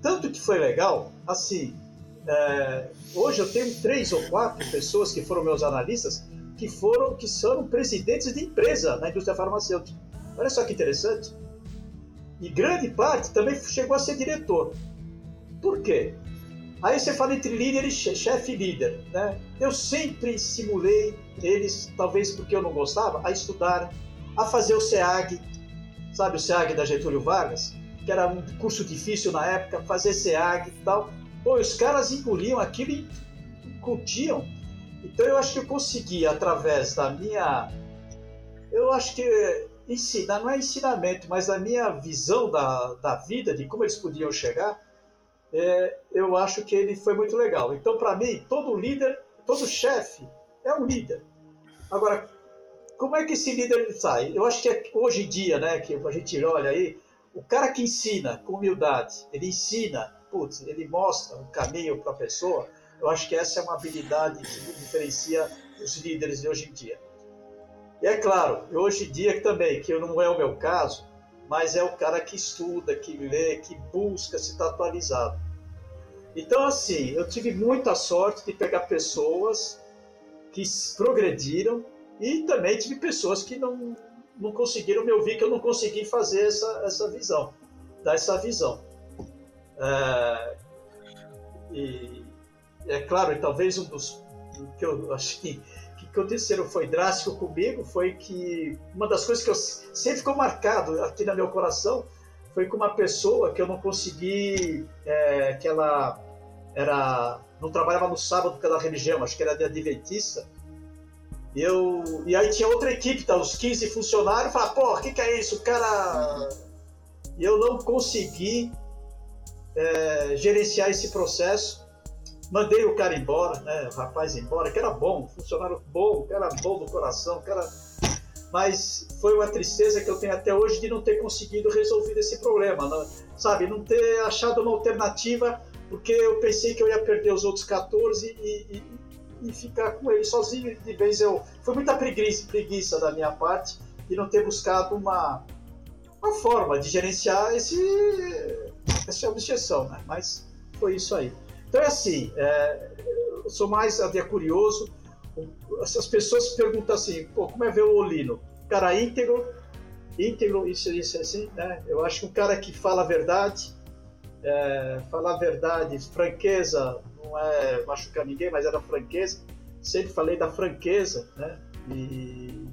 Tanto que foi legal, assim, é, hoje eu tenho três ou quatro pessoas que foram meus analistas que foram que são presidentes de empresa na indústria farmacêutica. Olha só que interessante. E grande parte também chegou a ser diretor. Por quê? Aí você fala entre líder e chefe líder. Né? Eu sempre estimulei eles, talvez porque eu não gostava, a estudar, a fazer o SEAG, sabe o SEAG da Getúlio Vargas? Que era um curso difícil na época, fazer SEAG e tal. Pô, os caras engoliam aquilo e curtiam. Então eu acho que eu consegui, através da minha. Eu acho que ensinar, não é ensinamento, mas da minha visão da, da vida, de como eles podiam chegar, é, eu acho que ele foi muito legal. Então, para mim, todo líder, todo chefe é um líder. Agora, como é que esse líder sai? Eu acho que é, hoje em dia, né, que a gente olha aí, o cara que ensina com humildade, ele ensina, putz, ele mostra um caminho para a pessoa. Eu acho que essa é uma habilidade que diferencia os líderes de hoje em dia. E é claro, hoje em dia também, que não é o meu caso, mas é o cara que estuda, que lê, que busca se estar atualizado. Então, assim, eu tive muita sorte de pegar pessoas que progrediram e também tive pessoas que não, não conseguiram me ouvir, que eu não consegui fazer essa, essa visão, dar essa visão. É, e é claro, e talvez um dos que eu acho que aconteceram foi drástico comigo foi que uma das coisas que eu sempre ficou marcado aqui no meu coração foi com uma pessoa que eu não consegui é, que ela era não trabalhava no sábado pela religião acho que era de adventista eu e aí tinha outra equipe tá, uns 15 funcionários falava pô o que, que é isso o cara e eu não consegui é, gerenciar esse processo Mandei o cara embora, né? O rapaz embora, que era bom, funcionário bom, que era bom do coração, que era... Mas foi uma tristeza que eu tenho até hoje de não ter conseguido resolver esse problema, não, sabe? Não ter achado uma alternativa, porque eu pensei que eu ia perder os outros 14 e, e, e ficar com ele sozinho. De vez eu. Foi muita preguiça, preguiça da minha parte de não ter buscado uma, uma forma de gerenciar esse, essa objeção, né? Mas foi isso aí. Então é assim, é, eu sou mais até curioso. Essas pessoas perguntam assim, pô, como é ver o Olino? Cara íntegro, íntegro, isso, isso assim, né? Eu acho que um cara que fala a verdade, é, falar a verdade, franqueza, não é machucar ninguém, mas era franqueza. Sempre falei da franqueza, né? E,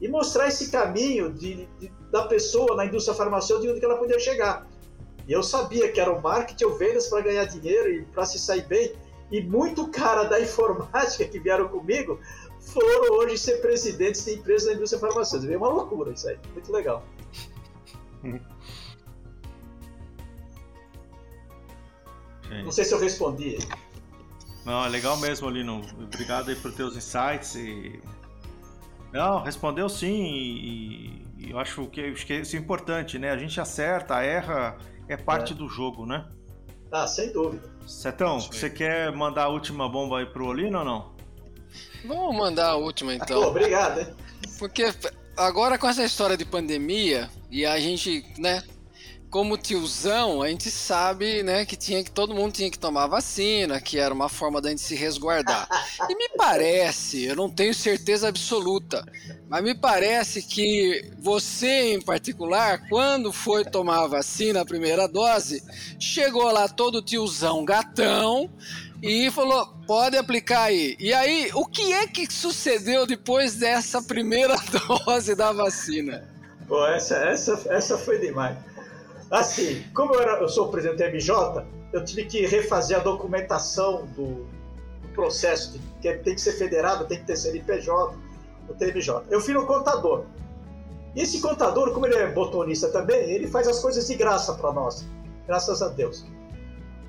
e mostrar esse caminho de, de, da pessoa na indústria farmacêutica onde ela podia chegar. E eu sabia que era o marketing ou vendas para ganhar dinheiro e para se sair bem. E muito cara da informática que vieram comigo foram hoje ser presidentes de empresas da indústria farmacêutica. É uma loucura isso aí. Muito legal. Não sei se eu respondi. Não, é legal mesmo, Lino. Obrigado aí por teus insights e... Não, respondeu sim e, e eu acho que, acho que isso é importante, né? A gente acerta, erra é parte é. do jogo, né? Ah, sem dúvida. Setão, você quer mandar a última bomba aí pro Olino ou não? Vamos mandar a última então. Pô, obrigado, hein? Porque agora com essa história de pandemia e a gente, né, como tiozão, a gente sabe, né, que tinha que todo mundo tinha que tomar vacina, que era uma forma da gente se resguardar. E me parece, eu não tenho certeza absoluta, mas me parece que você em particular, quando foi tomar a vacina, a primeira dose, chegou lá todo tiozão, gatão, e falou: pode aplicar aí. E aí, o que é que sucedeu depois dessa primeira dose da vacina? Pô, essa, essa, essa foi demais. Assim, como eu, era, eu sou presidente do MJ, eu tive que refazer a documentação do, do processo, que tem que ser federado, tem que ter CNPJ, o TMJ. Eu fui no contador. E esse contador, como ele é botonista também, ele faz as coisas de graça para nós. Graças a Deus.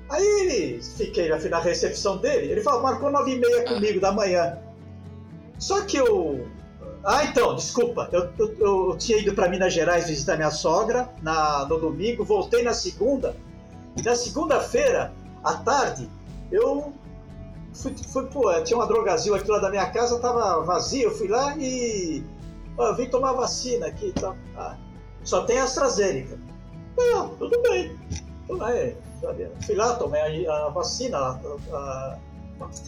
Aí ele, fiquei na recepção dele, ele falou, marcou nove e meia comigo da manhã. Só que eu ah, então, desculpa. Eu, eu, eu tinha ido para Minas Gerais visitar minha sogra na, no domingo, voltei na segunda. E na segunda-feira, À tarde, eu fui, fui pô, tinha uma drogazil aqui lá da minha casa, tava vazia, eu fui lá e ó, vim tomar vacina aqui tá? Ah, só tem AstraZeneca. Ah, tudo bem. Então, é, fui lá, tomei a, a vacina a, a,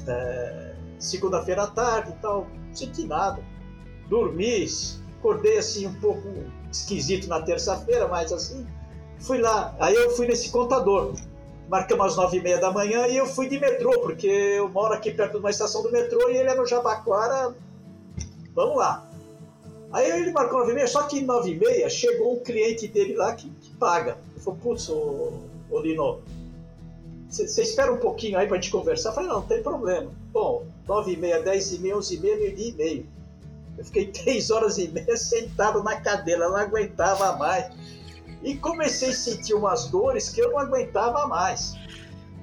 é, segunda-feira à tarde e tal, não senti nada. Dormi, acordei assim um pouco esquisito na terça-feira, mas assim, fui lá. Aí eu fui nesse contador marcamos às nove e meia da manhã e eu fui de metrô, porque eu moro aqui perto de uma estação do metrô e ele é no Jabaquara. Vamos lá. Aí ele marcou nove e meia, só que nove e meia chegou um cliente dele lá que, que paga. Ele falou, putz, ô, ô Lino, você espera um pouquinho aí pra gente conversar? Eu falei, não, não tem problema. Bom, nove e meia, dez e meia, onze e meia, meio dia e meio. Eu fiquei três horas e meia sentado na cadeira, não aguentava mais. E comecei a sentir umas dores que eu não aguentava mais.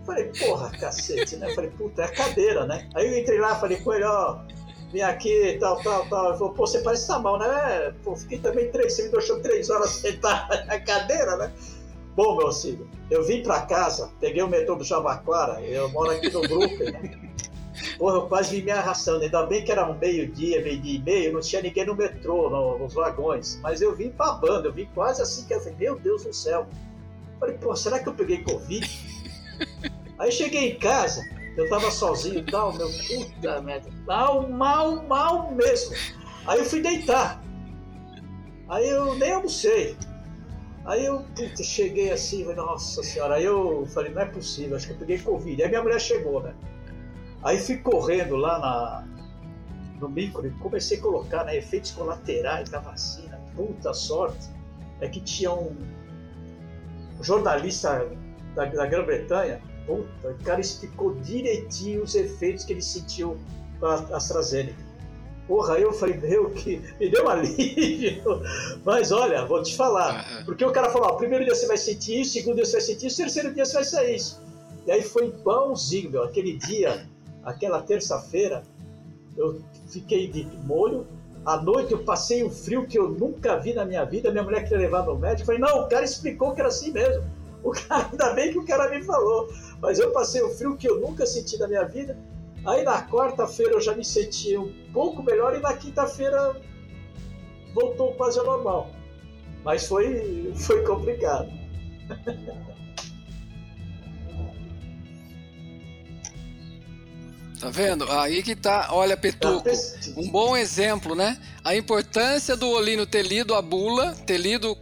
Falei, porra, cacete, né? Falei, puta, é a cadeira, né? Aí eu entrei lá, falei com ele, ó, vem aqui, tal, tal, tal. Ele falou, pô, você parece que tá mal, né? Pô, fiquei também três, você me deixou três horas sentado na cadeira, né? Bom, meu filho, eu vim pra casa, peguei o metrô do Jabaquara, eu moro aqui no Brooklyn, né? Porra, eu quase vi me arrastando. Ainda bem que era um meio-dia, meio-dia e meio, não tinha ninguém no metrô, no, nos vagões. Mas eu vim babando, eu vim quase assim que eu falei, meu Deus do céu. Falei, pô, será que eu peguei Covid? Aí cheguei em casa, eu tava sozinho e tal, meu puta merda. Mal, mal, mal mesmo. Aí eu fui deitar. Aí eu nem almocei. Aí eu puta, cheguei assim, nossa senhora. Aí eu falei, não é possível, acho que eu peguei Covid. Aí minha mulher chegou, né? Aí fui correndo lá na, no micro e comecei a colocar né, efeitos colaterais da vacina. Puta sorte é que tinha um jornalista da, da Grã-Bretanha, puta, o cara explicou direitinho os efeitos que ele sentiu com a AstraZeneca. Porra, aí eu falei, meu, que me deu um alívio. Mas olha, vou te falar. Porque o cara falou, ó, primeiro dia você vai sentir isso, segundo dia você vai sentir isso, terceiro dia você vai sair isso. E aí foi igualzinho, meu. Aquele dia aquela terça-feira, eu fiquei de molho. À noite eu passei um frio que eu nunca vi na minha vida. Minha mulher queria levar no médico. Falei, não, o cara explicou que era assim mesmo. O cara, ainda bem que o cara me falou. Mas eu passei um frio que eu nunca senti na minha vida. Aí na quarta-feira eu já me senti um pouco melhor e na quinta-feira voltou quase ao normal. Mas foi, foi complicado. Tá vendo? Aí que tá, olha, Petuco, um bom exemplo, né? A importância do Olino ter lido a bula, ter lido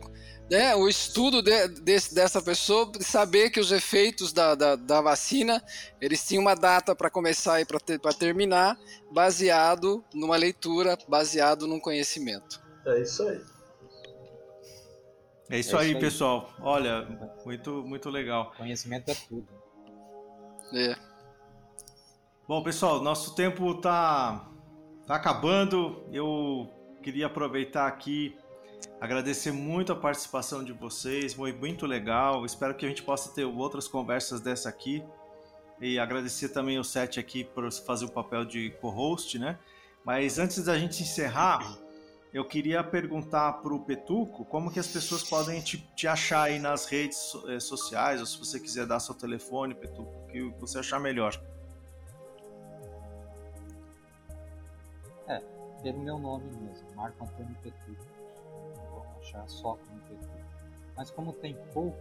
né, o estudo de, de, dessa pessoa, saber que os efeitos da, da, da vacina, eles tinham uma data para começar e para ter, terminar, baseado numa leitura, baseado num conhecimento. É isso aí. É isso, é aí, isso aí, pessoal. Olha, muito, muito legal. Conhecimento é tudo. É. Bom, pessoal, nosso tempo tá, tá acabando. Eu queria aproveitar aqui, agradecer muito a participação de vocês, foi muito legal. Espero que a gente possa ter outras conversas dessa aqui. E agradecer também o Sete aqui por fazer o papel de co-host, né? Mas antes da gente encerrar, eu queria perguntar para o Petuco como que as pessoas podem te, te, achar aí nas redes eh, sociais, ou se você quiser dar seu telefone, Petuco, o que você achar melhor. Pelo meu nome mesmo, Marco Antônio Petrucci. Vou achar só como Petrucci. Mas como tem pouco,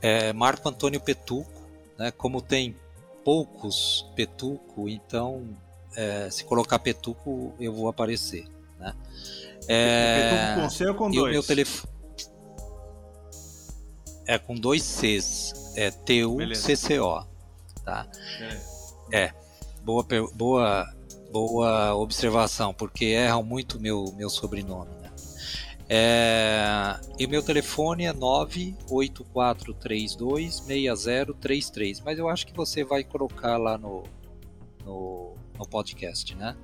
é Marco Antônio Petuco, né? Como tem poucos Petuco, então é, se colocar Petuco eu vou aparecer, né? É, petuco com C ou com e dois? o meu telefone é com dois Cs, é T U C C O, tá? É. é. Boa, boa boa observação, porque erram muito meu, meu sobrenome. Né? É, e meu telefone é 984326033, mas eu acho que você vai colocar lá no, no, no podcast, né?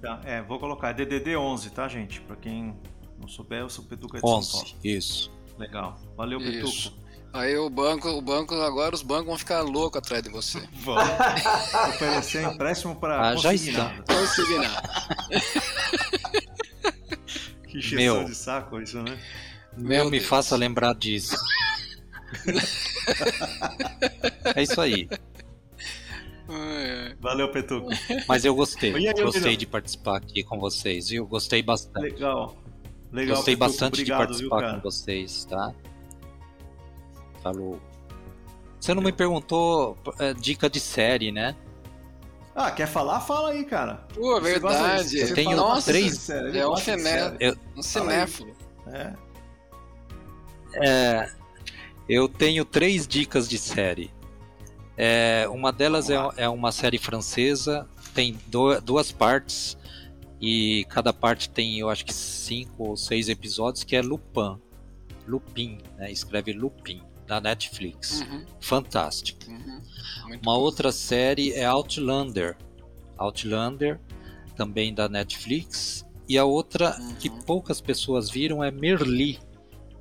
Tá, é, vou colocar. É DDD 11, tá, gente? Para quem não souber, eu sou Petuca de 11, São Paulo. isso. Legal. Valeu, isso. Petuco. Aí o banco, o banco, agora os bancos vão ficar loucos atrás de você. Vão. Oferecer empréstimo para ah, já está. Consignar. que cheio de saco isso, né? Meu, me Deus. faça lembrar disso. É isso aí. Valeu, Petuco. Mas eu gostei. Aí, gostei de participar aqui com vocês, viu? Gostei bastante. Legal. Legal gostei Petuco. bastante Obrigado, de participar viu, com vocês, tá? Falou. Você não me perguntou é, dica de série, né? Ah, quer falar? Fala aí, cara. Pô, verdade. Eu tenho Nossa, três. É um, ciné... eu... um cinéfilo. É. é. Eu tenho três dicas de série. É, uma delas é, é, uma série francesa, tem do, duas partes e cada parte tem, eu acho que cinco ou seis episódios, que é Lupin. Lupin, né? Escreve Lupin da Netflix. Uhum. Fantástico. Uhum. Uma outra série é Outlander. Outlander, também da Netflix. E a outra uhum. que poucas pessoas viram é Merli.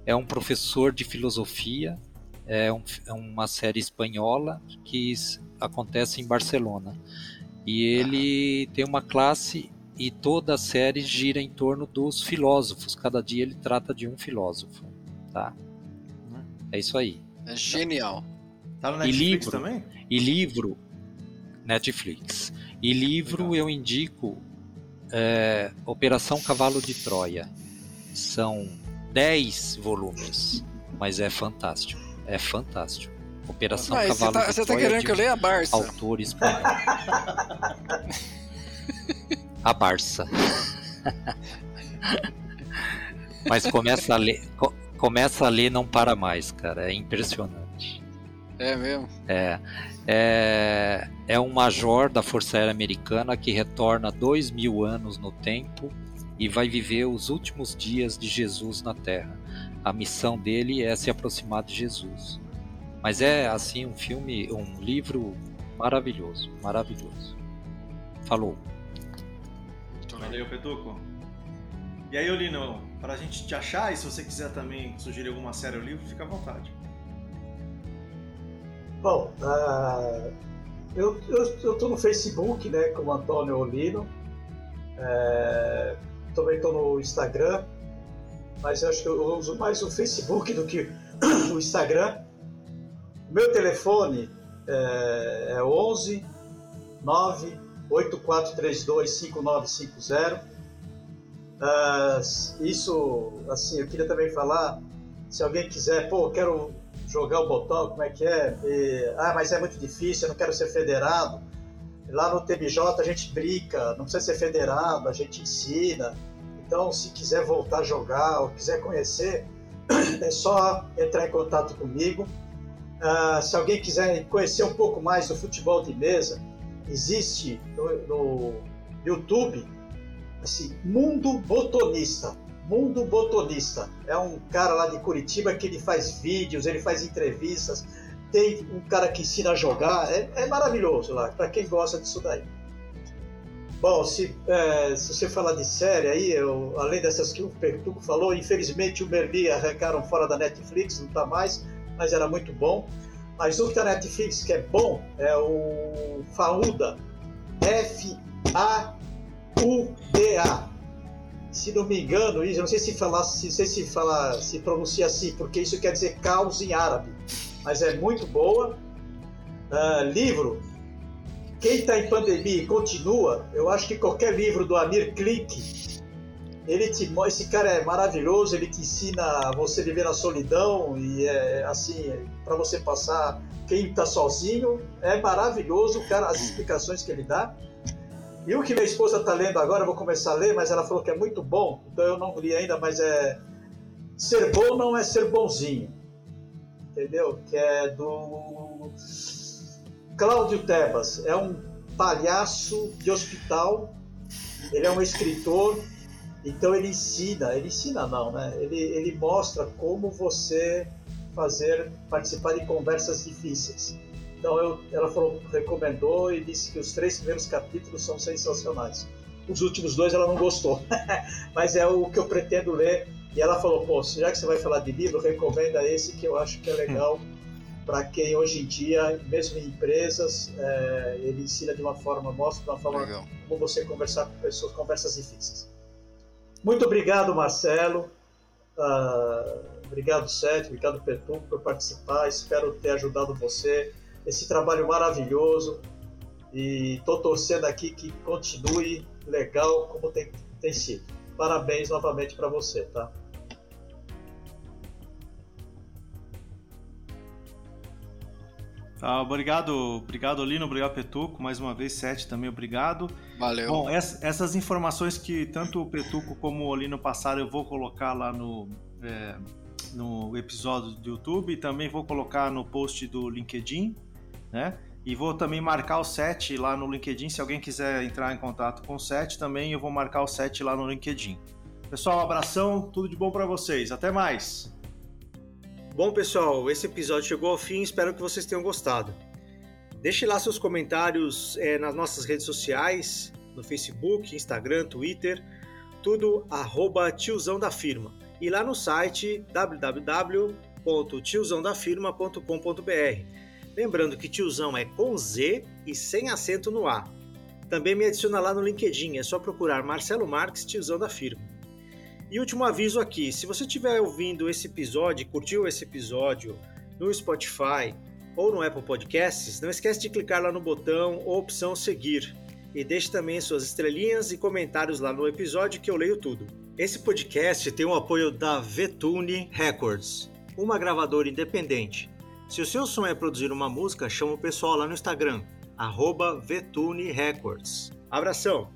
É um professor de filosofia. É, um, é uma série espanhola que acontece em Barcelona. E ele tem uma classe e toda a série gira em torno dos filósofos. Cada dia ele trata de um filósofo, tá? É isso aí. É genial. Tá no Netflix e livro, também? E livro, Netflix. E livro Legal. eu indico é, Operação Cavalo de Troia. São 10 volumes, mas é fantástico. É fantástico. Operação mas Cavalo tá, de você Troia. Você tá querendo que eu leia a Barça? Autor espanhol. a Barça. mas começa a ler começa a ler não para mais, cara. É impressionante. É mesmo? É. É, é um major da Força Aérea Americana que retorna dois mil anos no tempo e vai viver os últimos dias de Jesus na Terra. A missão dele é se aproximar de Jesus. Mas é assim um filme, um livro maravilhoso, maravilhoso. Falou. Valeu, Petuco. E aí, Olino, para a gente te achar e se você quiser também sugerir alguma série ou livro, fica à vontade. Bom, uh, eu, tô no Facebook, né, como Antônio Olino. É, também estou no Instagram, mas acho que eu uso mais o Facebook do que o Instagram. Meu telefone é, é 11 9 8432 5950 Uh, isso, assim, eu queria também falar, se alguém quiser, pô, quero jogar o botão, como é que é? E, ah, mas é muito difícil, eu não quero ser federado. Lá no TBJ a gente brinca, não precisa ser federado, a gente ensina. Então, se quiser voltar a jogar ou quiser conhecer, é só entrar em contato comigo. Uh, se alguém quiser conhecer um pouco mais do futebol de mesa, existe no, no YouTube assim, Mundo Botonista. Mundo Botonista. É um cara lá de Curitiba que ele faz vídeos, ele faz entrevistas, tem um cara que ensina a jogar. É, é maravilhoso lá, para quem gosta disso daí. Bom, se, é, se você falar de série aí, eu, além dessas que o Pertuco falou, infelizmente o Merli arrancaram fora da Netflix, não está mais, mas era muito bom. Mas o que está na Netflix que é bom é o Fauda, F-A UDA. Se não me engano, isso, não sei se falar, se, sei se falar, se pronuncia assim, porque isso quer dizer caos em árabe, mas é muito boa. Uh, livro. Quem está em pandemia e continua, eu acho que qualquer livro do Amir Klink, ele te, esse cara é maravilhoso, ele te ensina você viver na solidão e é assim, para você passar quem está sozinho, é maravilhoso, cara, as explicações que ele dá. E o que minha esposa está lendo agora, eu vou começar a ler, mas ela falou que é muito bom, então eu não li ainda, mas é. Ser bom não é ser bonzinho. Entendeu? Que é do. Cláudio Tebas. É um palhaço de hospital, ele é um escritor, então ele ensina, ele ensina não, né? Ele, ele mostra como você fazer, participar de conversas difíceis. Então eu, ela falou, recomendou e disse que os três primeiros capítulos são sensacionais. Os últimos dois ela não gostou, mas é o que eu pretendo ler. E ela falou, pô, já que você vai falar de livro, recomenda esse que eu acho que é legal para quem hoje em dia, mesmo em empresas, é, ele ensina de uma forma, mostra de uma forma legal. como você conversar com pessoas, conversas difíceis. Muito obrigado, Marcelo. Uh, Obrigado, Sete. Obrigado, Petu, por participar. Espero ter ajudado você. Esse trabalho maravilhoso. E estou torcendo aqui que continue legal como tem, tem sido. Parabéns novamente para você, tá? Tá, obrigado, obrigado Lino, obrigado Petuco, mais uma vez Sete também obrigado. Valeu. Bom, essas informações que tanto o Petuco como o Lino passaram eu vou colocar lá no, é, no episódio do YouTube e também vou colocar no post do LinkedIn, né? E vou também marcar o Sete lá no LinkedIn, se alguém quiser entrar em contato com o Sete também eu vou marcar o Sete lá no LinkedIn. Pessoal, um abração, tudo de bom para vocês, até mais! Bom, pessoal, esse episódio chegou ao fim, espero que vocês tenham gostado. Deixe lá seus comentários é, nas nossas redes sociais, no Facebook, Instagram, Twitter, tudo arroba tiozão da firma. E lá no site www.tiozãodafirma.com.br. Lembrando que tiozão é com Z e sem acento no A. Também me adiciona lá no LinkedIn, é só procurar Marcelo Marques, tiozão da firma. E último aviso aqui: se você estiver ouvindo esse episódio, curtiu esse episódio no Spotify ou no Apple Podcasts, não esquece de clicar lá no botão ou opção seguir. E deixe também suas estrelinhas e comentários lá no episódio que eu leio tudo. Esse podcast tem o apoio da Vetune Records, uma gravadora independente. Se o seu sonho é produzir uma música, chama o pessoal lá no Instagram, arroba Records. Abração!